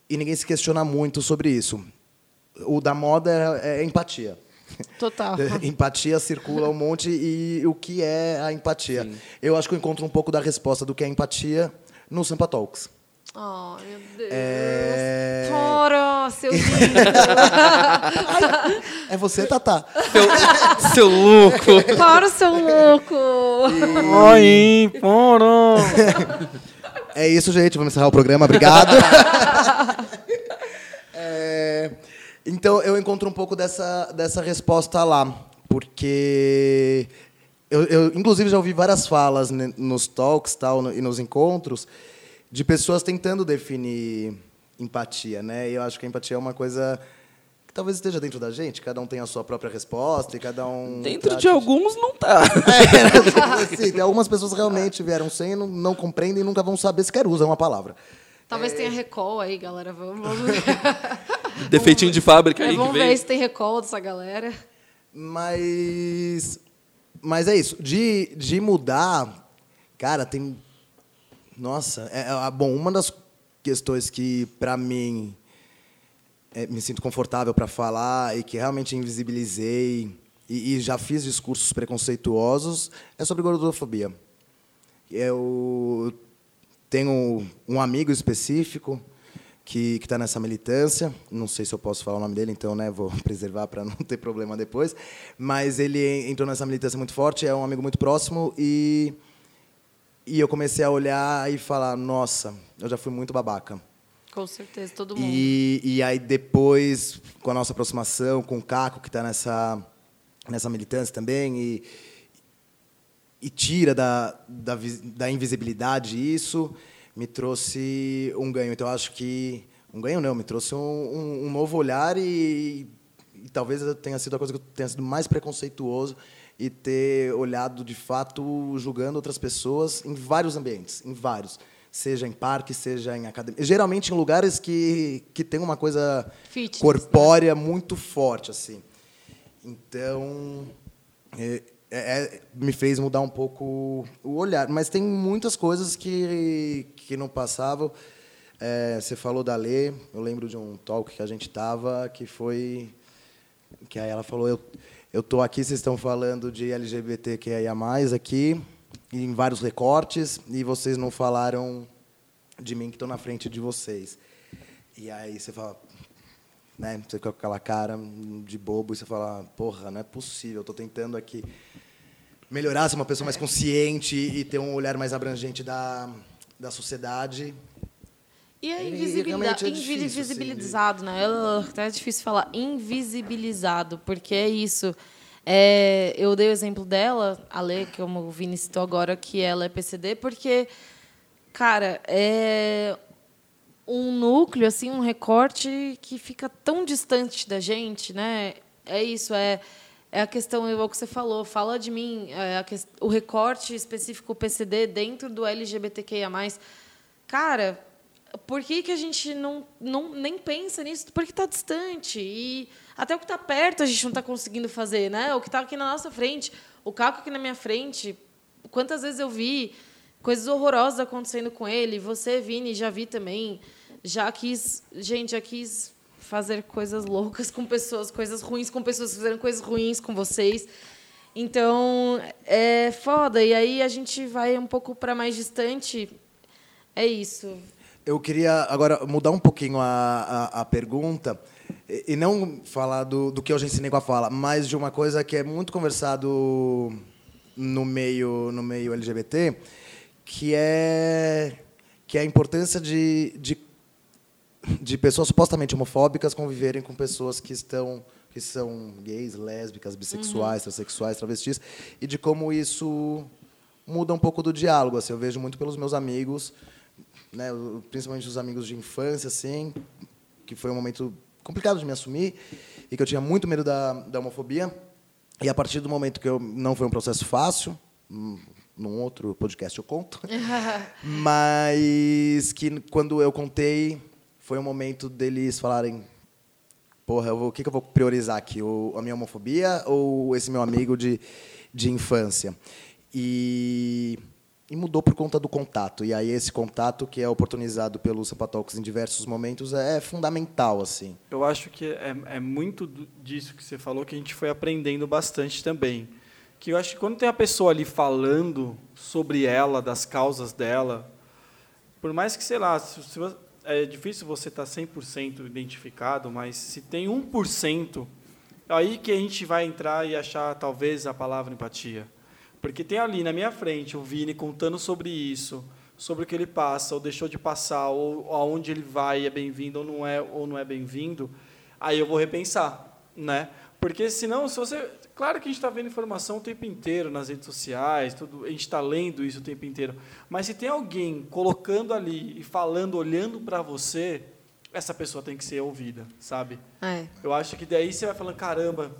e ninguém se questiona muito sobre isso. O da moda é, é empatia. Total. [LAUGHS] empatia circula um monte, e o que é a empatia? Eu acho que eu encontro um pouco da resposta do que é empatia no Sampa Talks. Oh, meu Deus. É... Para, seu [LAUGHS] lindo. É você, Tatá. Seu, seu louco! Para, seu louco. Oi, poro. É isso, gente. Vamos encerrar o programa. Obrigado. [LAUGHS] É, então, eu encontro um pouco dessa, dessa resposta lá. Porque eu, eu, inclusive, já ouvi várias falas nos talks tal, e nos encontros de pessoas tentando definir empatia. Né? E eu acho que a empatia é uma coisa que talvez esteja dentro da gente. Cada um tem a sua própria resposta e cada um... Dentro de alguns não tá. É, [LAUGHS] sim, tem algumas pessoas realmente vieram sem não, não compreendem e nunca vão saber sequer usam a palavra. Talvez tenha recall aí, galera. Vamos, vamos, [LAUGHS] [LAUGHS] Defeitinho de fábrica É, aí que vamos ver veio. se tem recall dessa galera. Mas. Mas é isso. De, de mudar, cara, tem. Nossa, é, é, bom, uma das questões que, para mim, é, me sinto confortável para falar e que realmente invisibilizei e, e já fiz discursos preconceituosos é sobre gordofobia. Eu tenho um amigo específico que está nessa militância. Não sei se eu posso falar o nome dele, então né, vou [LAUGHS] preservar para não ter problema depois. Mas ele entrou nessa militância muito forte, é um amigo muito próximo e e eu comecei a olhar e falar, nossa, eu já fui muito babaca. Com certeza, todo mundo. E, e aí depois, com a nossa aproximação, com o Caco, que está nessa, nessa militância também, e, e tira da, da, da invisibilidade isso, me trouxe um ganho. Então, eu acho que... Um ganho não, me trouxe um, um, um novo olhar e, e talvez tenha sido a coisa que eu tenha sido mais preconceituoso e ter olhado, de fato, julgando outras pessoas em vários ambientes, em vários. seja em parque, seja em academia. Geralmente em lugares que, que tem uma coisa Fitness, corpórea muito forte, assim. Então, é, é, me fez mudar um pouco o olhar. Mas tem muitas coisas que, que não passavam. É, você falou da Lê, eu lembro de um talk que a gente tava que foi que aí ela falou eu eu tô aqui, vocês estão falando de LGBTQIA+ aqui, em vários recortes, e vocês não falaram de mim que estou na frente de vocês. E aí você fala, né, você com aquela cara de bobo e você fala, porra, não é possível, eu estou tentando aqui melhorar, ser uma pessoa mais consciente e ter um olhar mais abrangente da, da sociedade. E é E invisibilida- realmente é difícil, assim, invisibilizado, né? Eu- Até é difícil falar. Invisibilizado, porque é isso. É, eu dei o exemplo dela, a Lê, que como o Vini citou agora, que ela é PCD, porque, cara, é um núcleo, assim, um recorte que fica tão distante da gente, né? É isso, é, é a questão, é o que você falou, fala de mim, é a ques- o recorte específico PCD dentro do LGBTQIA+. Cara, por que, que a gente não, não nem pensa nisso? Porque está distante. E até o que está perto a gente não está conseguindo fazer, né? O que está aqui na nossa frente, o Caco aqui na minha frente, quantas vezes eu vi coisas horrorosas acontecendo com ele, você, Vini, já vi também. Já quis, gente, já quis fazer coisas loucas com pessoas, coisas ruins com pessoas que fizeram coisas ruins com vocês. Então, é foda. E aí a gente vai um pouco para mais distante. É isso. Eu queria agora mudar um pouquinho a, a, a pergunta e, e não falar do, do que eu já ensinei com a fala, mas de uma coisa que é muito conversado no meio no meio LGBT, que é que é a importância de, de, de pessoas supostamente homofóbicas conviverem com pessoas que estão que são gays, lésbicas, bissexuais, transexuais, travestis e de como isso muda um pouco do diálogo. Assim, eu vejo muito pelos meus amigos né, principalmente os amigos de infância, assim, que foi um momento complicado de me assumir e que eu tinha muito medo da, da homofobia. E a partir do momento que eu não foi um processo fácil, hum, num outro podcast eu conto, [LAUGHS] mas que quando eu contei foi um momento deles falarem porra, vou- o que, que eu vou priorizar aqui? O, a minha homofobia ou esse meu amigo de, de infância? E, e mudou por conta do contato. E aí esse contato que é oportunizado pelos Sapatalks em diversos momentos é fundamental, assim. Eu acho que é, é muito disso que você falou que a gente foi aprendendo bastante também. Que eu acho que quando tem a pessoa ali falando sobre ela, das causas dela, por mais que, sei lá, se, se vo- é difícil você estar 100% identificado, mas se tem 1%, é aí que a gente vai entrar e achar talvez a palavra empatia. Porque tem ali na minha frente o Vini contando sobre isso, sobre o que ele passa, ou deixou de passar, ou aonde ele vai, é bem-vindo ou não é, ou não é bem-vindo, aí eu vou repensar, né? Porque senão, se você, claro que a gente está vendo informação o tempo inteiro nas redes sociais, tudo, a gente está lendo isso o tempo inteiro, mas se tem alguém colocando ali e falando, olhando para você, essa pessoa tem que ser ouvida, sabe? É. Eu acho que daí você vai falando, caramba,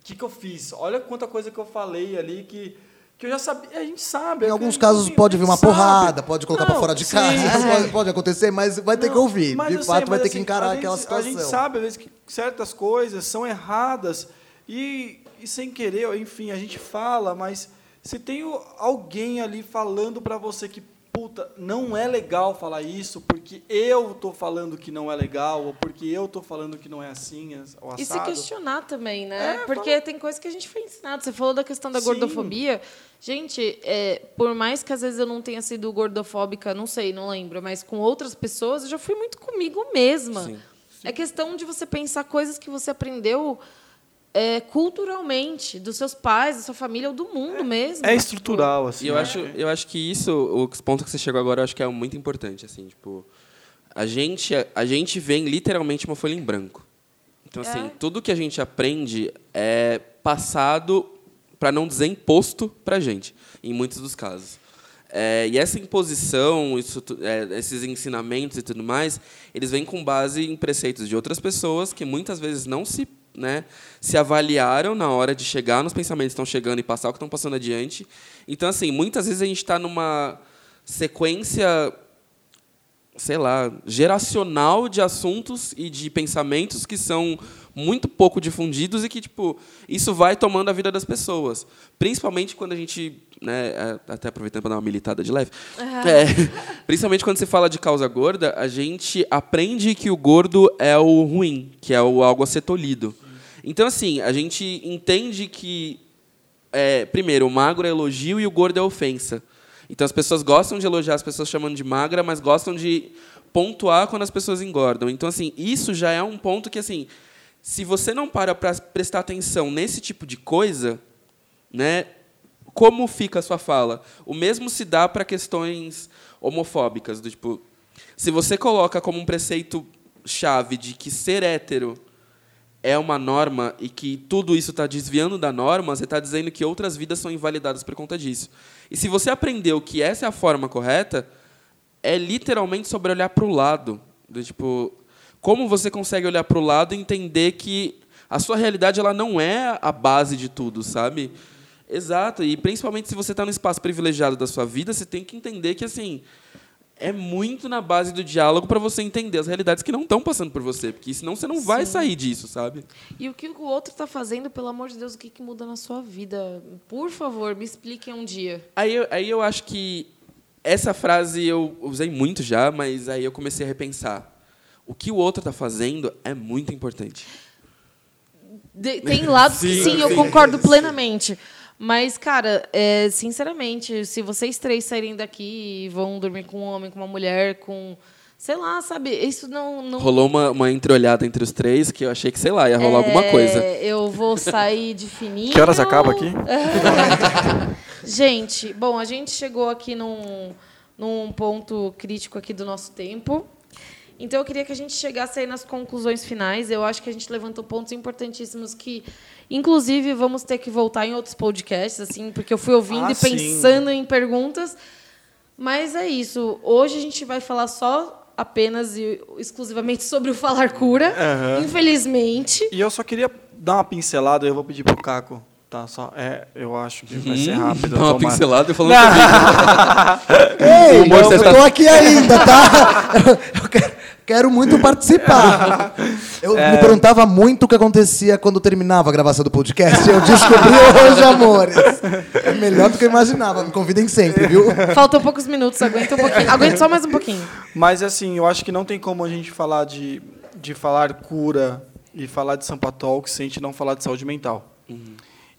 o que, que eu fiz? Olha quanta coisa que eu falei ali que, que eu já sabia. A gente sabe. Em alguns que, casos pode vir gente uma sabe. porrada, pode colocar para fora de sim, casa, é. pode, pode acontecer, mas vai ter que Não, ouvir. mas De fato, sei, vai ter que assim, encarar a aquela gente- situação. A gente sabe, às vezes, que certas coisas são erradas e, e sem querer, enfim, a gente fala, mas se tem alguém ali falando para você que, puta, não é legal falar isso porque eu tô falando que não é legal ou porque eu tô falando que não é assim, as- ou E se assado. questionar também, né? É, Porque tem coisa que a gente foi ensinado. Você falou da questão da Sim. gordofobia. Gente, é, por mais que às vezes eu não tenha sido gordofóbica, não sei, não lembro, mas com outras pessoas, eu já fui muito comigo mesma. Sim. É questão de você pensar coisas que você aprendeu é, culturalmente, dos seus pais, da sua família ou do mundo mesmo. É estrutural, assim. E eu né? acho, eu acho que isso, o ponto que você chegou agora, eu acho que é muito importante, assim, tipo, a gente, a gente vem literalmente uma folha em branco. Então, assim, É. tudo que a gente aprende é passado, para não dizer imposto, para a gente, em muitos dos casos. É, e essa imposição, isso, é, esses ensinamentos e tudo mais, eles vêm com base em preceitos de outras pessoas que muitas vezes não se, né, se avaliaram na hora de chegar nos pensamentos que estão chegando e passar o que estão passando adiante. Então, assim, muitas vezes a gente está numa sequência sei lá, geracional de assuntos e de pensamentos que são muito pouco difundidos e que, tipo, isso vai tomando a vida das pessoas. Principalmente quando a gente, né, é, até aproveitando para dar uma militada de leve, é, [LAUGHS] principalmente quando se fala de causa gorda, a gente aprende que o gordo é o ruim, que é o algo a ser tolhido. Então, assim, a gente entende que, é, primeiro, o magro é elogio e o gordo é ofensa. Então as pessoas gostam de elogiar as pessoas chamando de magra, mas gostam de pontuar quando as pessoas engordam. Então assim, isso já é um ponto que assim, se você não para para prestar atenção nesse tipo de coisa, né, como fica a sua fala? O mesmo se dá para questões homofóbicas, do tipo, se você coloca como um preceito chave de que ser hétero é uma norma e que tudo isso está desviando da norma, você está dizendo que outras vidas são invalidadas por conta disso. E se você aprendeu que essa é a forma correta, é literalmente sobre olhar para o lado. Do, tipo, como você consegue olhar para o lado e entender que a sua realidade ela não é a base de tudo, sabe? Exato. E principalmente se você está no espaço privilegiado da sua vida, você tem que entender que assim é muito na base do diálogo para você entender as realidades que não estão passando por você, porque senão você não Sim. vai sair disso, sabe? E o que o outro está fazendo, pelo amor de Deus, o que, que muda na sua vida? Por favor, me expliquem um dia. Aí, eu, aí eu acho que essa frase eu usei muito já, mas aí eu comecei a repensar. O que o outro está fazendo é muito importante. De, tem lados sim, que sim, sim, eu concordo plenamente. Mas, cara, é, sinceramente, se vocês três saírem daqui e vão dormir com um homem, com uma mulher, com. Sei lá, sabe? Isso não. não... Rolou uma, uma entreolhada entre os três que eu achei que, sei lá, ia rolar é, alguma coisa. Eu vou sair de fininho. Que horas acaba aqui? [LAUGHS] gente, bom, a gente chegou aqui num, num ponto crítico aqui do nosso tempo. Então eu queria que a gente chegasse aí nas conclusões finais. Eu acho que a gente levantou pontos importantíssimos que, inclusive, vamos ter que voltar em outros podcasts, assim, porque eu fui ouvindo ah, e pensando sim. em perguntas. Mas é isso. Hoje a gente vai falar só apenas e exclusivamente sobre o falar cura, uhum. infelizmente. E eu só queria dar uma pincelada, eu vou pedir para o Caco Tá, só, é, eu acho que vai ser rápido. Dá uma tomar. pincelada e falando [LAUGHS] Ei, eu, eu tô aqui ainda, tá? [LAUGHS] eu quero, quero muito participar. [LAUGHS] Eu é... me perguntava muito o que acontecia quando terminava a gravação do podcast. Eu descobri hoje, amores. É melhor do que eu imaginava. Me convidem sempre, viu? Faltam poucos minutos, aguenta um pouquinho. Aguenta só mais um pouquinho. Mas, assim, eu acho que não tem como a gente falar de, de falar cura e falar de Sampa Talks se a gente não falar de saúde mental. Uhum.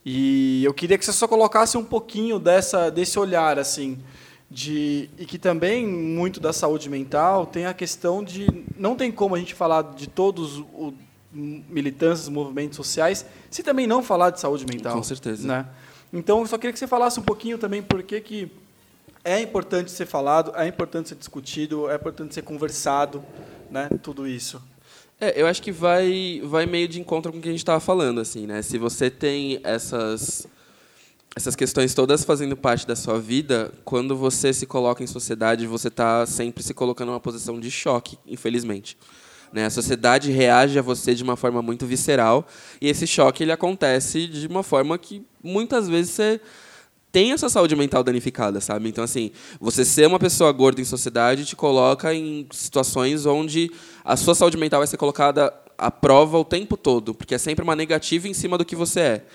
E eu queria que você só colocasse um pouquinho dessa, desse olhar, assim, de e que também muito da saúde mental tem a questão de não tem como a gente falar de todos os militâncias, movimentos sociais, se também não falar de saúde mental. Com certeza. Né? Então, eu só queria que você falasse um pouquinho também por que, que é importante ser falado, é importante ser discutido, é importante ser conversado, né? tudo isso. É, eu acho que vai, vai meio de encontro com o que a gente estava falando, assim, né? Se você tem essas essas questões todas fazendo parte da sua vida, quando você se coloca em sociedade, você está sempre se colocando numa posição de choque, infelizmente. Né? A sociedade reage a você de uma forma muito visceral e esse choque ele acontece de uma forma que muitas vezes você tem a sua saúde mental danificada, sabe? Então, assim, você ser uma pessoa gorda em sociedade te coloca em situações onde a sua saúde mental vai ser colocada à prova o tempo todo, porque é sempre uma negativa em cima do que você é.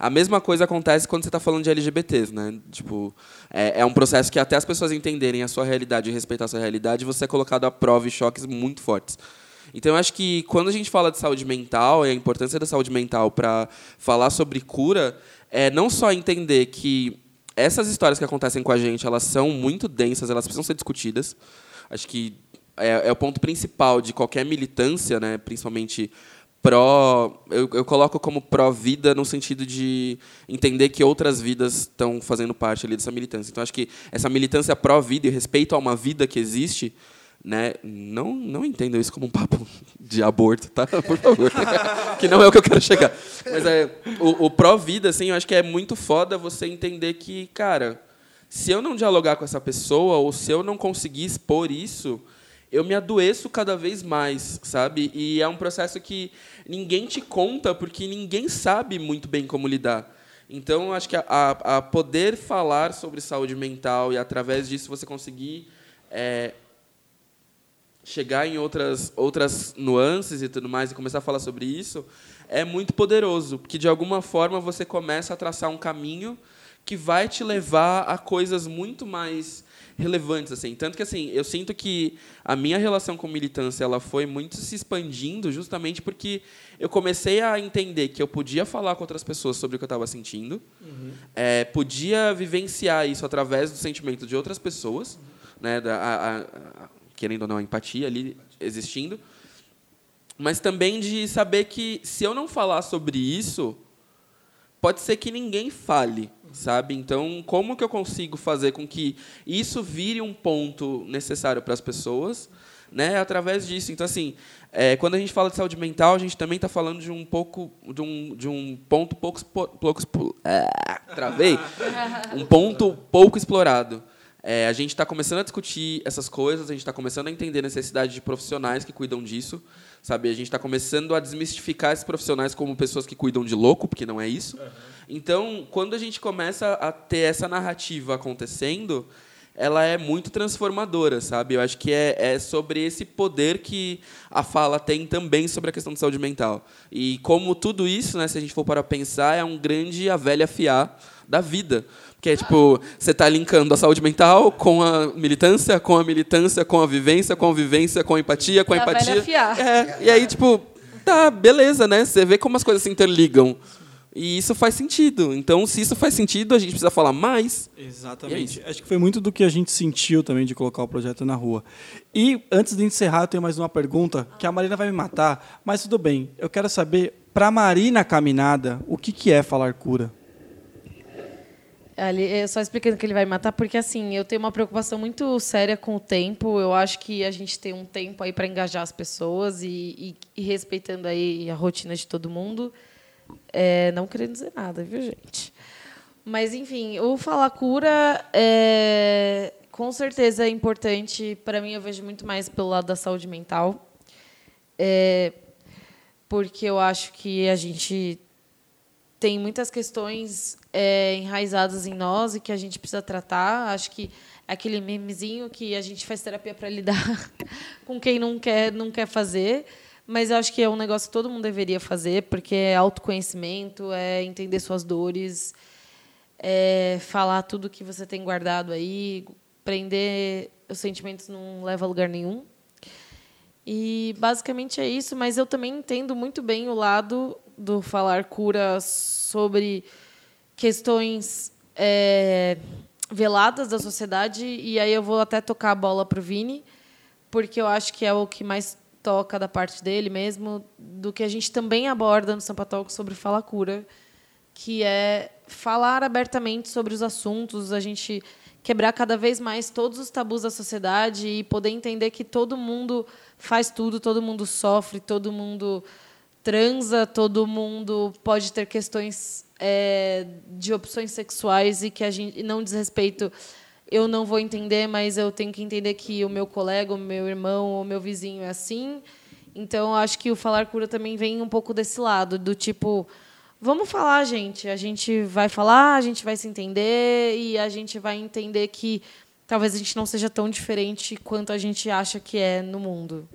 A mesma coisa acontece quando você está falando de LGBTs, né? Tipo, é, é, um processo que até as pessoas entenderem a sua realidade e respeitar a sua realidade, você é colocado à prova e choques muito fortes. Então, eu acho que quando a gente fala de saúde mental e a importância da saúde mental para falar sobre cura, é não só entender que essas histórias que acontecem com a gente, elas são muito densas, elas precisam ser discutidas. Acho que é, é o ponto principal de qualquer militância, né, principalmente pró eu, eu coloco como pró vida no sentido de entender que outras vidas estão fazendo parte ali dessa militância então acho que essa militância pró vida e respeito a uma vida que existe né? Não, não entendam isso como um papo de aborto, tá? [LAUGHS] Por favor. [LAUGHS] que não é o que eu quero chegar. Mas é, o, o pró-vida, assim, eu acho que é muito foda você entender que, cara, se eu não dialogar com essa pessoa, ou se eu não conseguir expor isso, eu me adoeço cada vez mais, sabe? E é um processo que ninguém te conta, porque ninguém sabe muito bem como lidar. Então, acho que a, a, a poder falar sobre saúde mental e, através disso, você conseguir é, chegar em outras, outras nuances e tudo mais e começar a falar sobre isso é muito poderoso, porque de alguma forma você começa a traçar um caminho que vai te levar a coisas muito mais relevantes assim tanto que assim eu sinto que a minha relação com militância ela foi muito se expandindo justamente porque eu comecei a entender que eu podia falar com outras pessoas sobre o que eu estava sentindo uhum. é, podia vivenciar isso através do sentimento de outras pessoas uhum. né da, a, a, querendo ou não a empatia ali existindo mas também de saber que se eu não falar sobre isso pode ser que ninguém fale sabe? Então, como que eu consigo fazer com que isso vire um ponto necessário para as pessoas, né? Através disso. Então, assim, é, quando a gente fala de saúde mental, a gente também está falando de um pouco, de um, de um ponto pouco, pouco é, travei, [LAUGHS] um ponto pouco explorado. É, a gente está começando a discutir essas coisas, a gente está começando a entender a necessidade de profissionais que cuidam disso, sabe? A gente está começando a desmistificar esses profissionais como pessoas que cuidam de louco, porque não é isso. Uhum. Então, quando a gente começa a ter essa narrativa acontecendo, ela é muito transformadora, sabe? Eu acho que é, é sobre esse poder que a fala tem também sobre a questão de saúde mental. E como tudo isso, né, se a gente for para pensar, é um grande a velha fiar da vida. Que é tipo, você está linkando a saúde mental com a militância, com a militância, com a vivência, com a vivência, com a empatia, com a, empatia. É, e aí, tipo, tá, beleza, né? Você vê como as coisas se interligam. E isso faz sentido. Então, se isso faz sentido, a gente precisa falar mais. Exatamente. É Acho que foi muito do que a gente sentiu também de colocar o projeto na rua. E antes de encerrar, eu tenho mais uma pergunta que a Marina vai me matar, mas tudo bem. Eu quero saber, para a Marina Caminada, o que, que é falar cura? Ali, só explicando que ele vai matar, porque assim, eu tenho uma preocupação muito séria com o tempo. Eu acho que a gente tem um tempo aí para engajar as pessoas e, e, e, respeitando aí a rotina de todo mundo. É, não querendo dizer nada, viu, gente? Mas, enfim, o Falar Cura é, com certeza é importante. Para mim, eu vejo muito mais pelo lado da saúde mental. É, porque eu acho que a gente tem muitas questões é, enraizadas em nós e que a gente precisa tratar. Acho que é aquele memezinho que a gente faz terapia para lidar [LAUGHS] com quem não quer, não quer fazer. Mas eu acho que é um negócio que todo mundo deveria fazer, porque é autoconhecimento, é entender suas dores, é falar tudo que você tem guardado aí, prender os sentimentos não leva a lugar nenhum. E basicamente é isso, mas eu também entendo muito bem o lado do falar cura sobre questões é, veladas da sociedade, e aí eu vou até tocar a bola para o Vini, porque eu acho que é o que mais toca da parte dele mesmo, do que a gente também aborda no Sampa Talk sobre Fala Cura, que é falar abertamente sobre os assuntos, a gente quebrar cada vez mais todos os tabus da sociedade e poder entender que todo mundo faz tudo, todo mundo sofre, todo mundo transa, todo mundo pode ter questões é, de opções sexuais e que a gente não diz respeito. Eu não vou entender, mas eu tenho que entender que o meu colega, o meu irmão, o meu vizinho é assim. Então, acho que o falar cura também vem um pouco desse lado, do tipo, vamos falar, gente. A gente vai falar, a gente vai se entender e a gente vai entender que talvez a gente não seja tão diferente quanto a gente acha que é no mundo.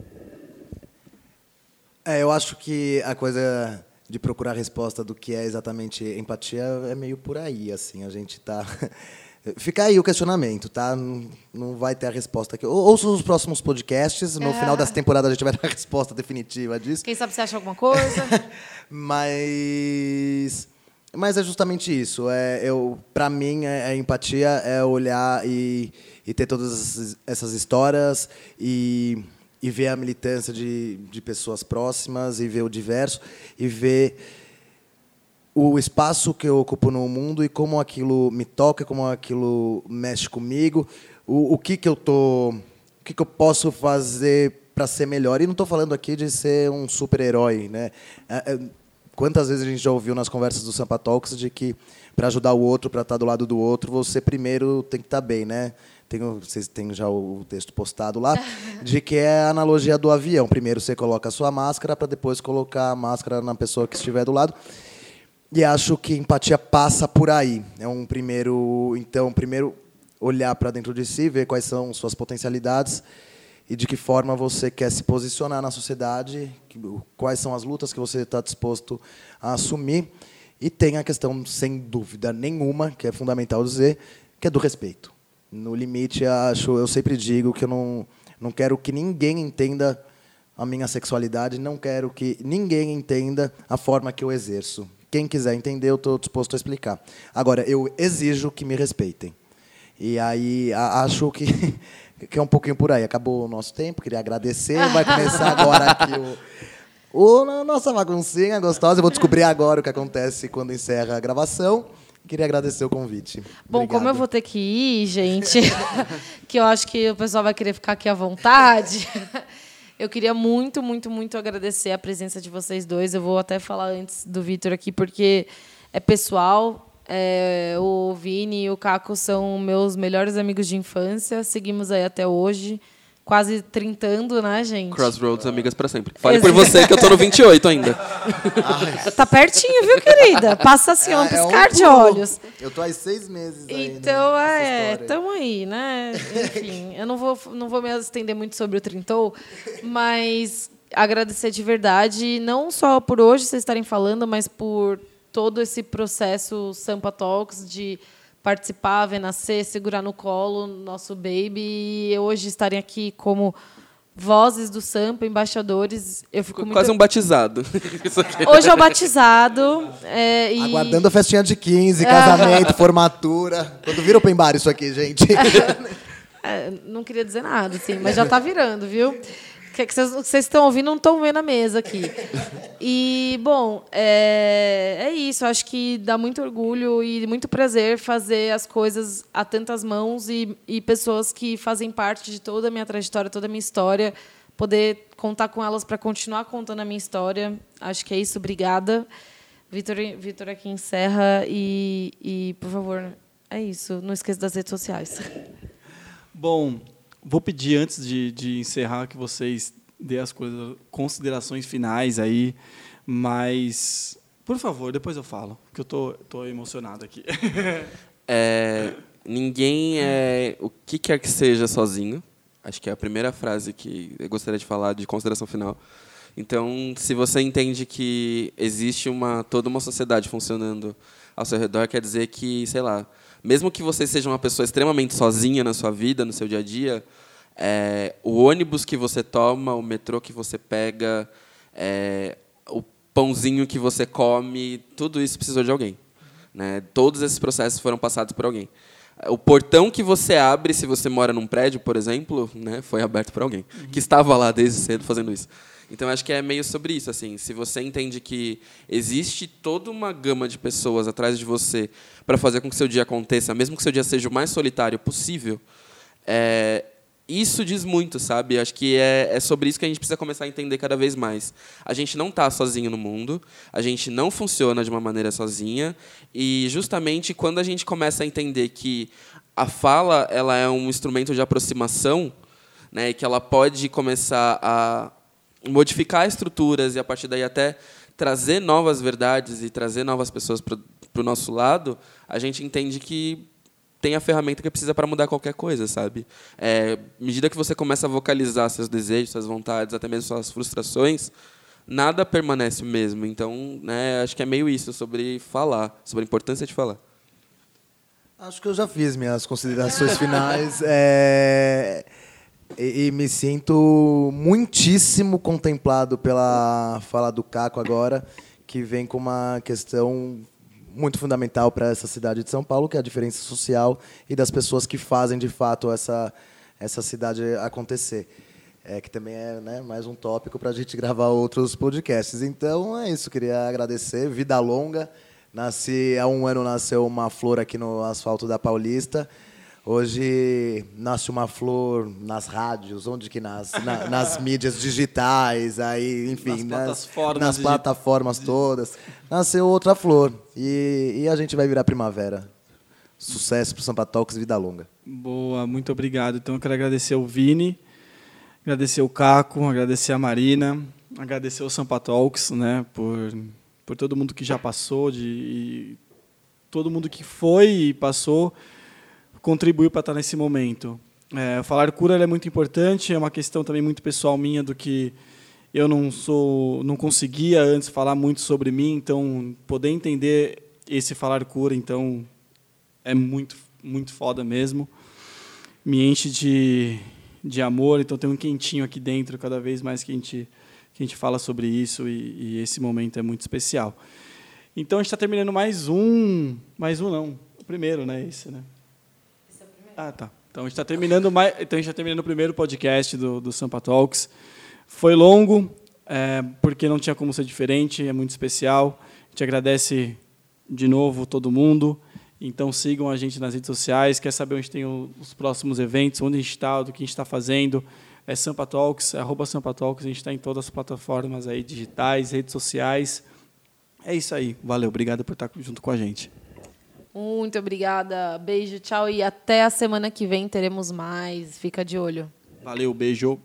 É, eu acho que a coisa de procurar a resposta do que é exatamente empatia é meio por aí, assim, a gente está [LAUGHS] Fica aí o questionamento, tá? Não, vai ter a resposta aqui. Ouça os próximos podcasts. No é. final dessa temporada a gente vai dar a resposta definitiva disso. Quem sabe você acha alguma coisa? [LAUGHS] mas, mas é justamente isso. É, eu, para mim, é, a empatia é olhar e, e ter todas essas histórias e e ver a militância de, de pessoas próximas e ver o diverso e ver o espaço que eu ocupo no mundo e como aquilo me toca, como aquilo mexe comigo, o, o que que eu tô, o que que eu posso fazer para ser melhor. E não estou falando aqui de ser um super-herói, né? É, é, quantas vezes a gente já ouviu nas conversas do Sampa Talks de que para ajudar o outro, para estar tá do lado do outro, você primeiro tem que estar tá bem, né? Tem, vocês têm já o texto postado lá, de que é a analogia do avião. Primeiro você coloca a sua máscara para depois colocar a máscara na pessoa que estiver do lado. E acho que empatia passa por aí. É um primeiro, então, primeiro olhar para dentro de si, ver quais são suas potencialidades e de que forma você quer se posicionar na sociedade, quais são as lutas que você está disposto a assumir. E tem a questão, sem dúvida nenhuma, que é fundamental dizer, que é do respeito. No limite, acho, eu sempre digo que eu não, não quero que ninguém entenda a minha sexualidade, não quero que ninguém entenda a forma que eu exerço. Quem quiser entender, eu estou disposto a explicar. Agora, eu exijo que me respeitem. E aí acho que, [LAUGHS] que é um pouquinho por aí. Acabou o nosso tempo, queria agradecer. Vai começar agora aqui o, o nossa baguncinha gostosa. Eu vou descobrir agora o que acontece quando encerra a gravação. Queria agradecer o convite. Bom, Obrigado. como eu vou ter que ir, gente, [LAUGHS] que eu acho que o pessoal vai querer ficar aqui à vontade. [LAUGHS] Eu queria muito, muito, muito agradecer a presença de vocês dois. Eu vou até falar antes do Vitor aqui, porque é pessoal. É, o Vini e o Caco são meus melhores amigos de infância. Seguimos aí até hoje quase trintando, né, gente? Crossroads, amigas para sempre. Fale por você que eu tô no 28 ainda. tá pertinho, viu, querida? Passa assim, é, um piscar é um de olhos. Eu tô há seis meses aí, Então, né, é, tamo aí, né? Enfim, [LAUGHS] eu não vou, não vou me estender muito sobre o trintou, mas agradecer de verdade, não só por hoje vocês estarem falando, mas por todo esse processo Sampa Talks de participar, ver nascer, segurar no colo nosso baby e hoje estarem aqui como vozes do Sampa, embaixadores. Eu fico muito... Quase um batizado. [LAUGHS] Hoje é o batizado. É, e... Aguardando a festinha de 15, casamento, [LAUGHS] formatura. Quando vira open bar isso aqui, gente. [LAUGHS] É, não queria dizer nada, assim, mas já está virando, viu? Que vocês estão ouvindo não estão vendo a mesa aqui. E, bom, é, é isso. Acho que dá muito orgulho e muito prazer fazer as coisas a tantas mãos e, e pessoas que fazem parte de toda a minha trajetória, toda a minha história. Poder contar com elas para continuar contando a minha história. Acho que é isso. Obrigada. Vitor, Vitor aqui encerra. E, e, por favor, é isso. Não esqueça das redes sociais. Bom, Vou pedir, antes de, de encerrar, que vocês dê as considerações finais aí, mas, por favor, depois eu falo, que eu tô, tô emocionado aqui. [LAUGHS] É, ninguém é o que quer que seja sozinho. Acho que é a primeira frase que eu gostaria de falar de consideração final. Então, se você entende que existe uma toda uma sociedade funcionando ao seu redor, quer dizer que, sei lá, mesmo que você seja uma pessoa extremamente sozinha na sua vida, no seu dia a dia, é, o ônibus que você toma, o metrô que você pega, é, o pãozinho que você come, tudo isso precisou de alguém. Né? Todos esses processos foram passados por alguém. O portão que você abre, se você mora num prédio, por exemplo, né, foi aberto por alguém que estava lá desde cedo fazendo isso. Então acho que é meio sobre isso, assim. Se você entende que existe toda uma gama de pessoas atrás de você para fazer com que seu dia aconteça, mesmo que seu dia seja o mais solitário possível, é, isso diz muito, sabe? Acho que é, é sobre isso que a gente precisa começar a entender cada vez mais. A gente não está sozinho no mundo, a gente não funciona de uma maneira sozinha, e justamente quando a gente começa a entender que a fala ela é um instrumento de aproximação, né, que ela pode começar a modificar estruturas e a partir daí até trazer novas verdades e trazer novas pessoas para o nosso lado, a gente entende que tem a ferramenta que precisa para mudar qualquer coisa, sabe? É, à medida que você começa a vocalizar seus desejos, suas vontades, até mesmo suas frustrações, nada permanece o mesmo. Então, né, acho que é meio isso sobre falar, sobre a importância de falar. Acho que eu já fiz minhas considerações [LAUGHS] finais. É... E, e, me sinto muitíssimo contemplado pela fala do Caco agora, que vem com uma questão muito fundamental para essa cidade de São Paulo, que é a diferença social e das pessoas que fazem de fato essa essa cidade acontecer. É, que também é né, mais um tópico para a gente gravar outros podcasts. Então é isso, queria agradecer. Vida longa. Nasci há um ano nasceu uma flor aqui no asfalto da Paulista. Hoje nasce uma flor nas rádios, onde que nasce? Na, nas [LAUGHS] mídias digitais, aí, enfim, nas, nas plataformas, nas plataformas todas. Nasceu outra flor. E, e a gente vai virar primavera. Sucesso para o Sampa Talks, vida longa. Boa, muito obrigado. Então eu quero agradecer o Vini, agradecer o Caco, agradecer a Marina, agradecer o Sampa Talks, né, por, por todo mundo que já passou, de todo mundo que foi e passou contribuiu para estar nesse momento. É, falar cura é muito importante, é uma questão também muito pessoal minha do que eu não sou, não conseguia antes falar muito sobre mim, então poder entender esse falar cura, então é muito muito foda mesmo. Me enche de, de amor, então tem um quentinho aqui dentro cada vez mais que a gente que a gente fala sobre isso e, e esse momento é muito especial. Então a gente está terminando mais um, mais um não, o primeiro, né? Esse, né? Esse é o primeiro. Ah, tá. Então a gente está terminando mais, então a gente está terminando o primeiro podcast do, do Sampa Talks. Foi longo, é, porque não tinha como ser diferente, é muito especial. A gente agradece de novo todo mundo. Então sigam a gente nas redes sociais. Quer saber onde tem os próximos eventos, onde a gente está, do que a gente está fazendo? É Sampa Talks, é arroba Sampa Talks. A gente está em todas as plataformas aí digitais, redes sociais. É isso aí. Valeu, obrigado por estar junto com a gente. Muito obrigada. Beijo, tchau e até a semana que vem teremos mais. Fica de olho. Valeu, beijo.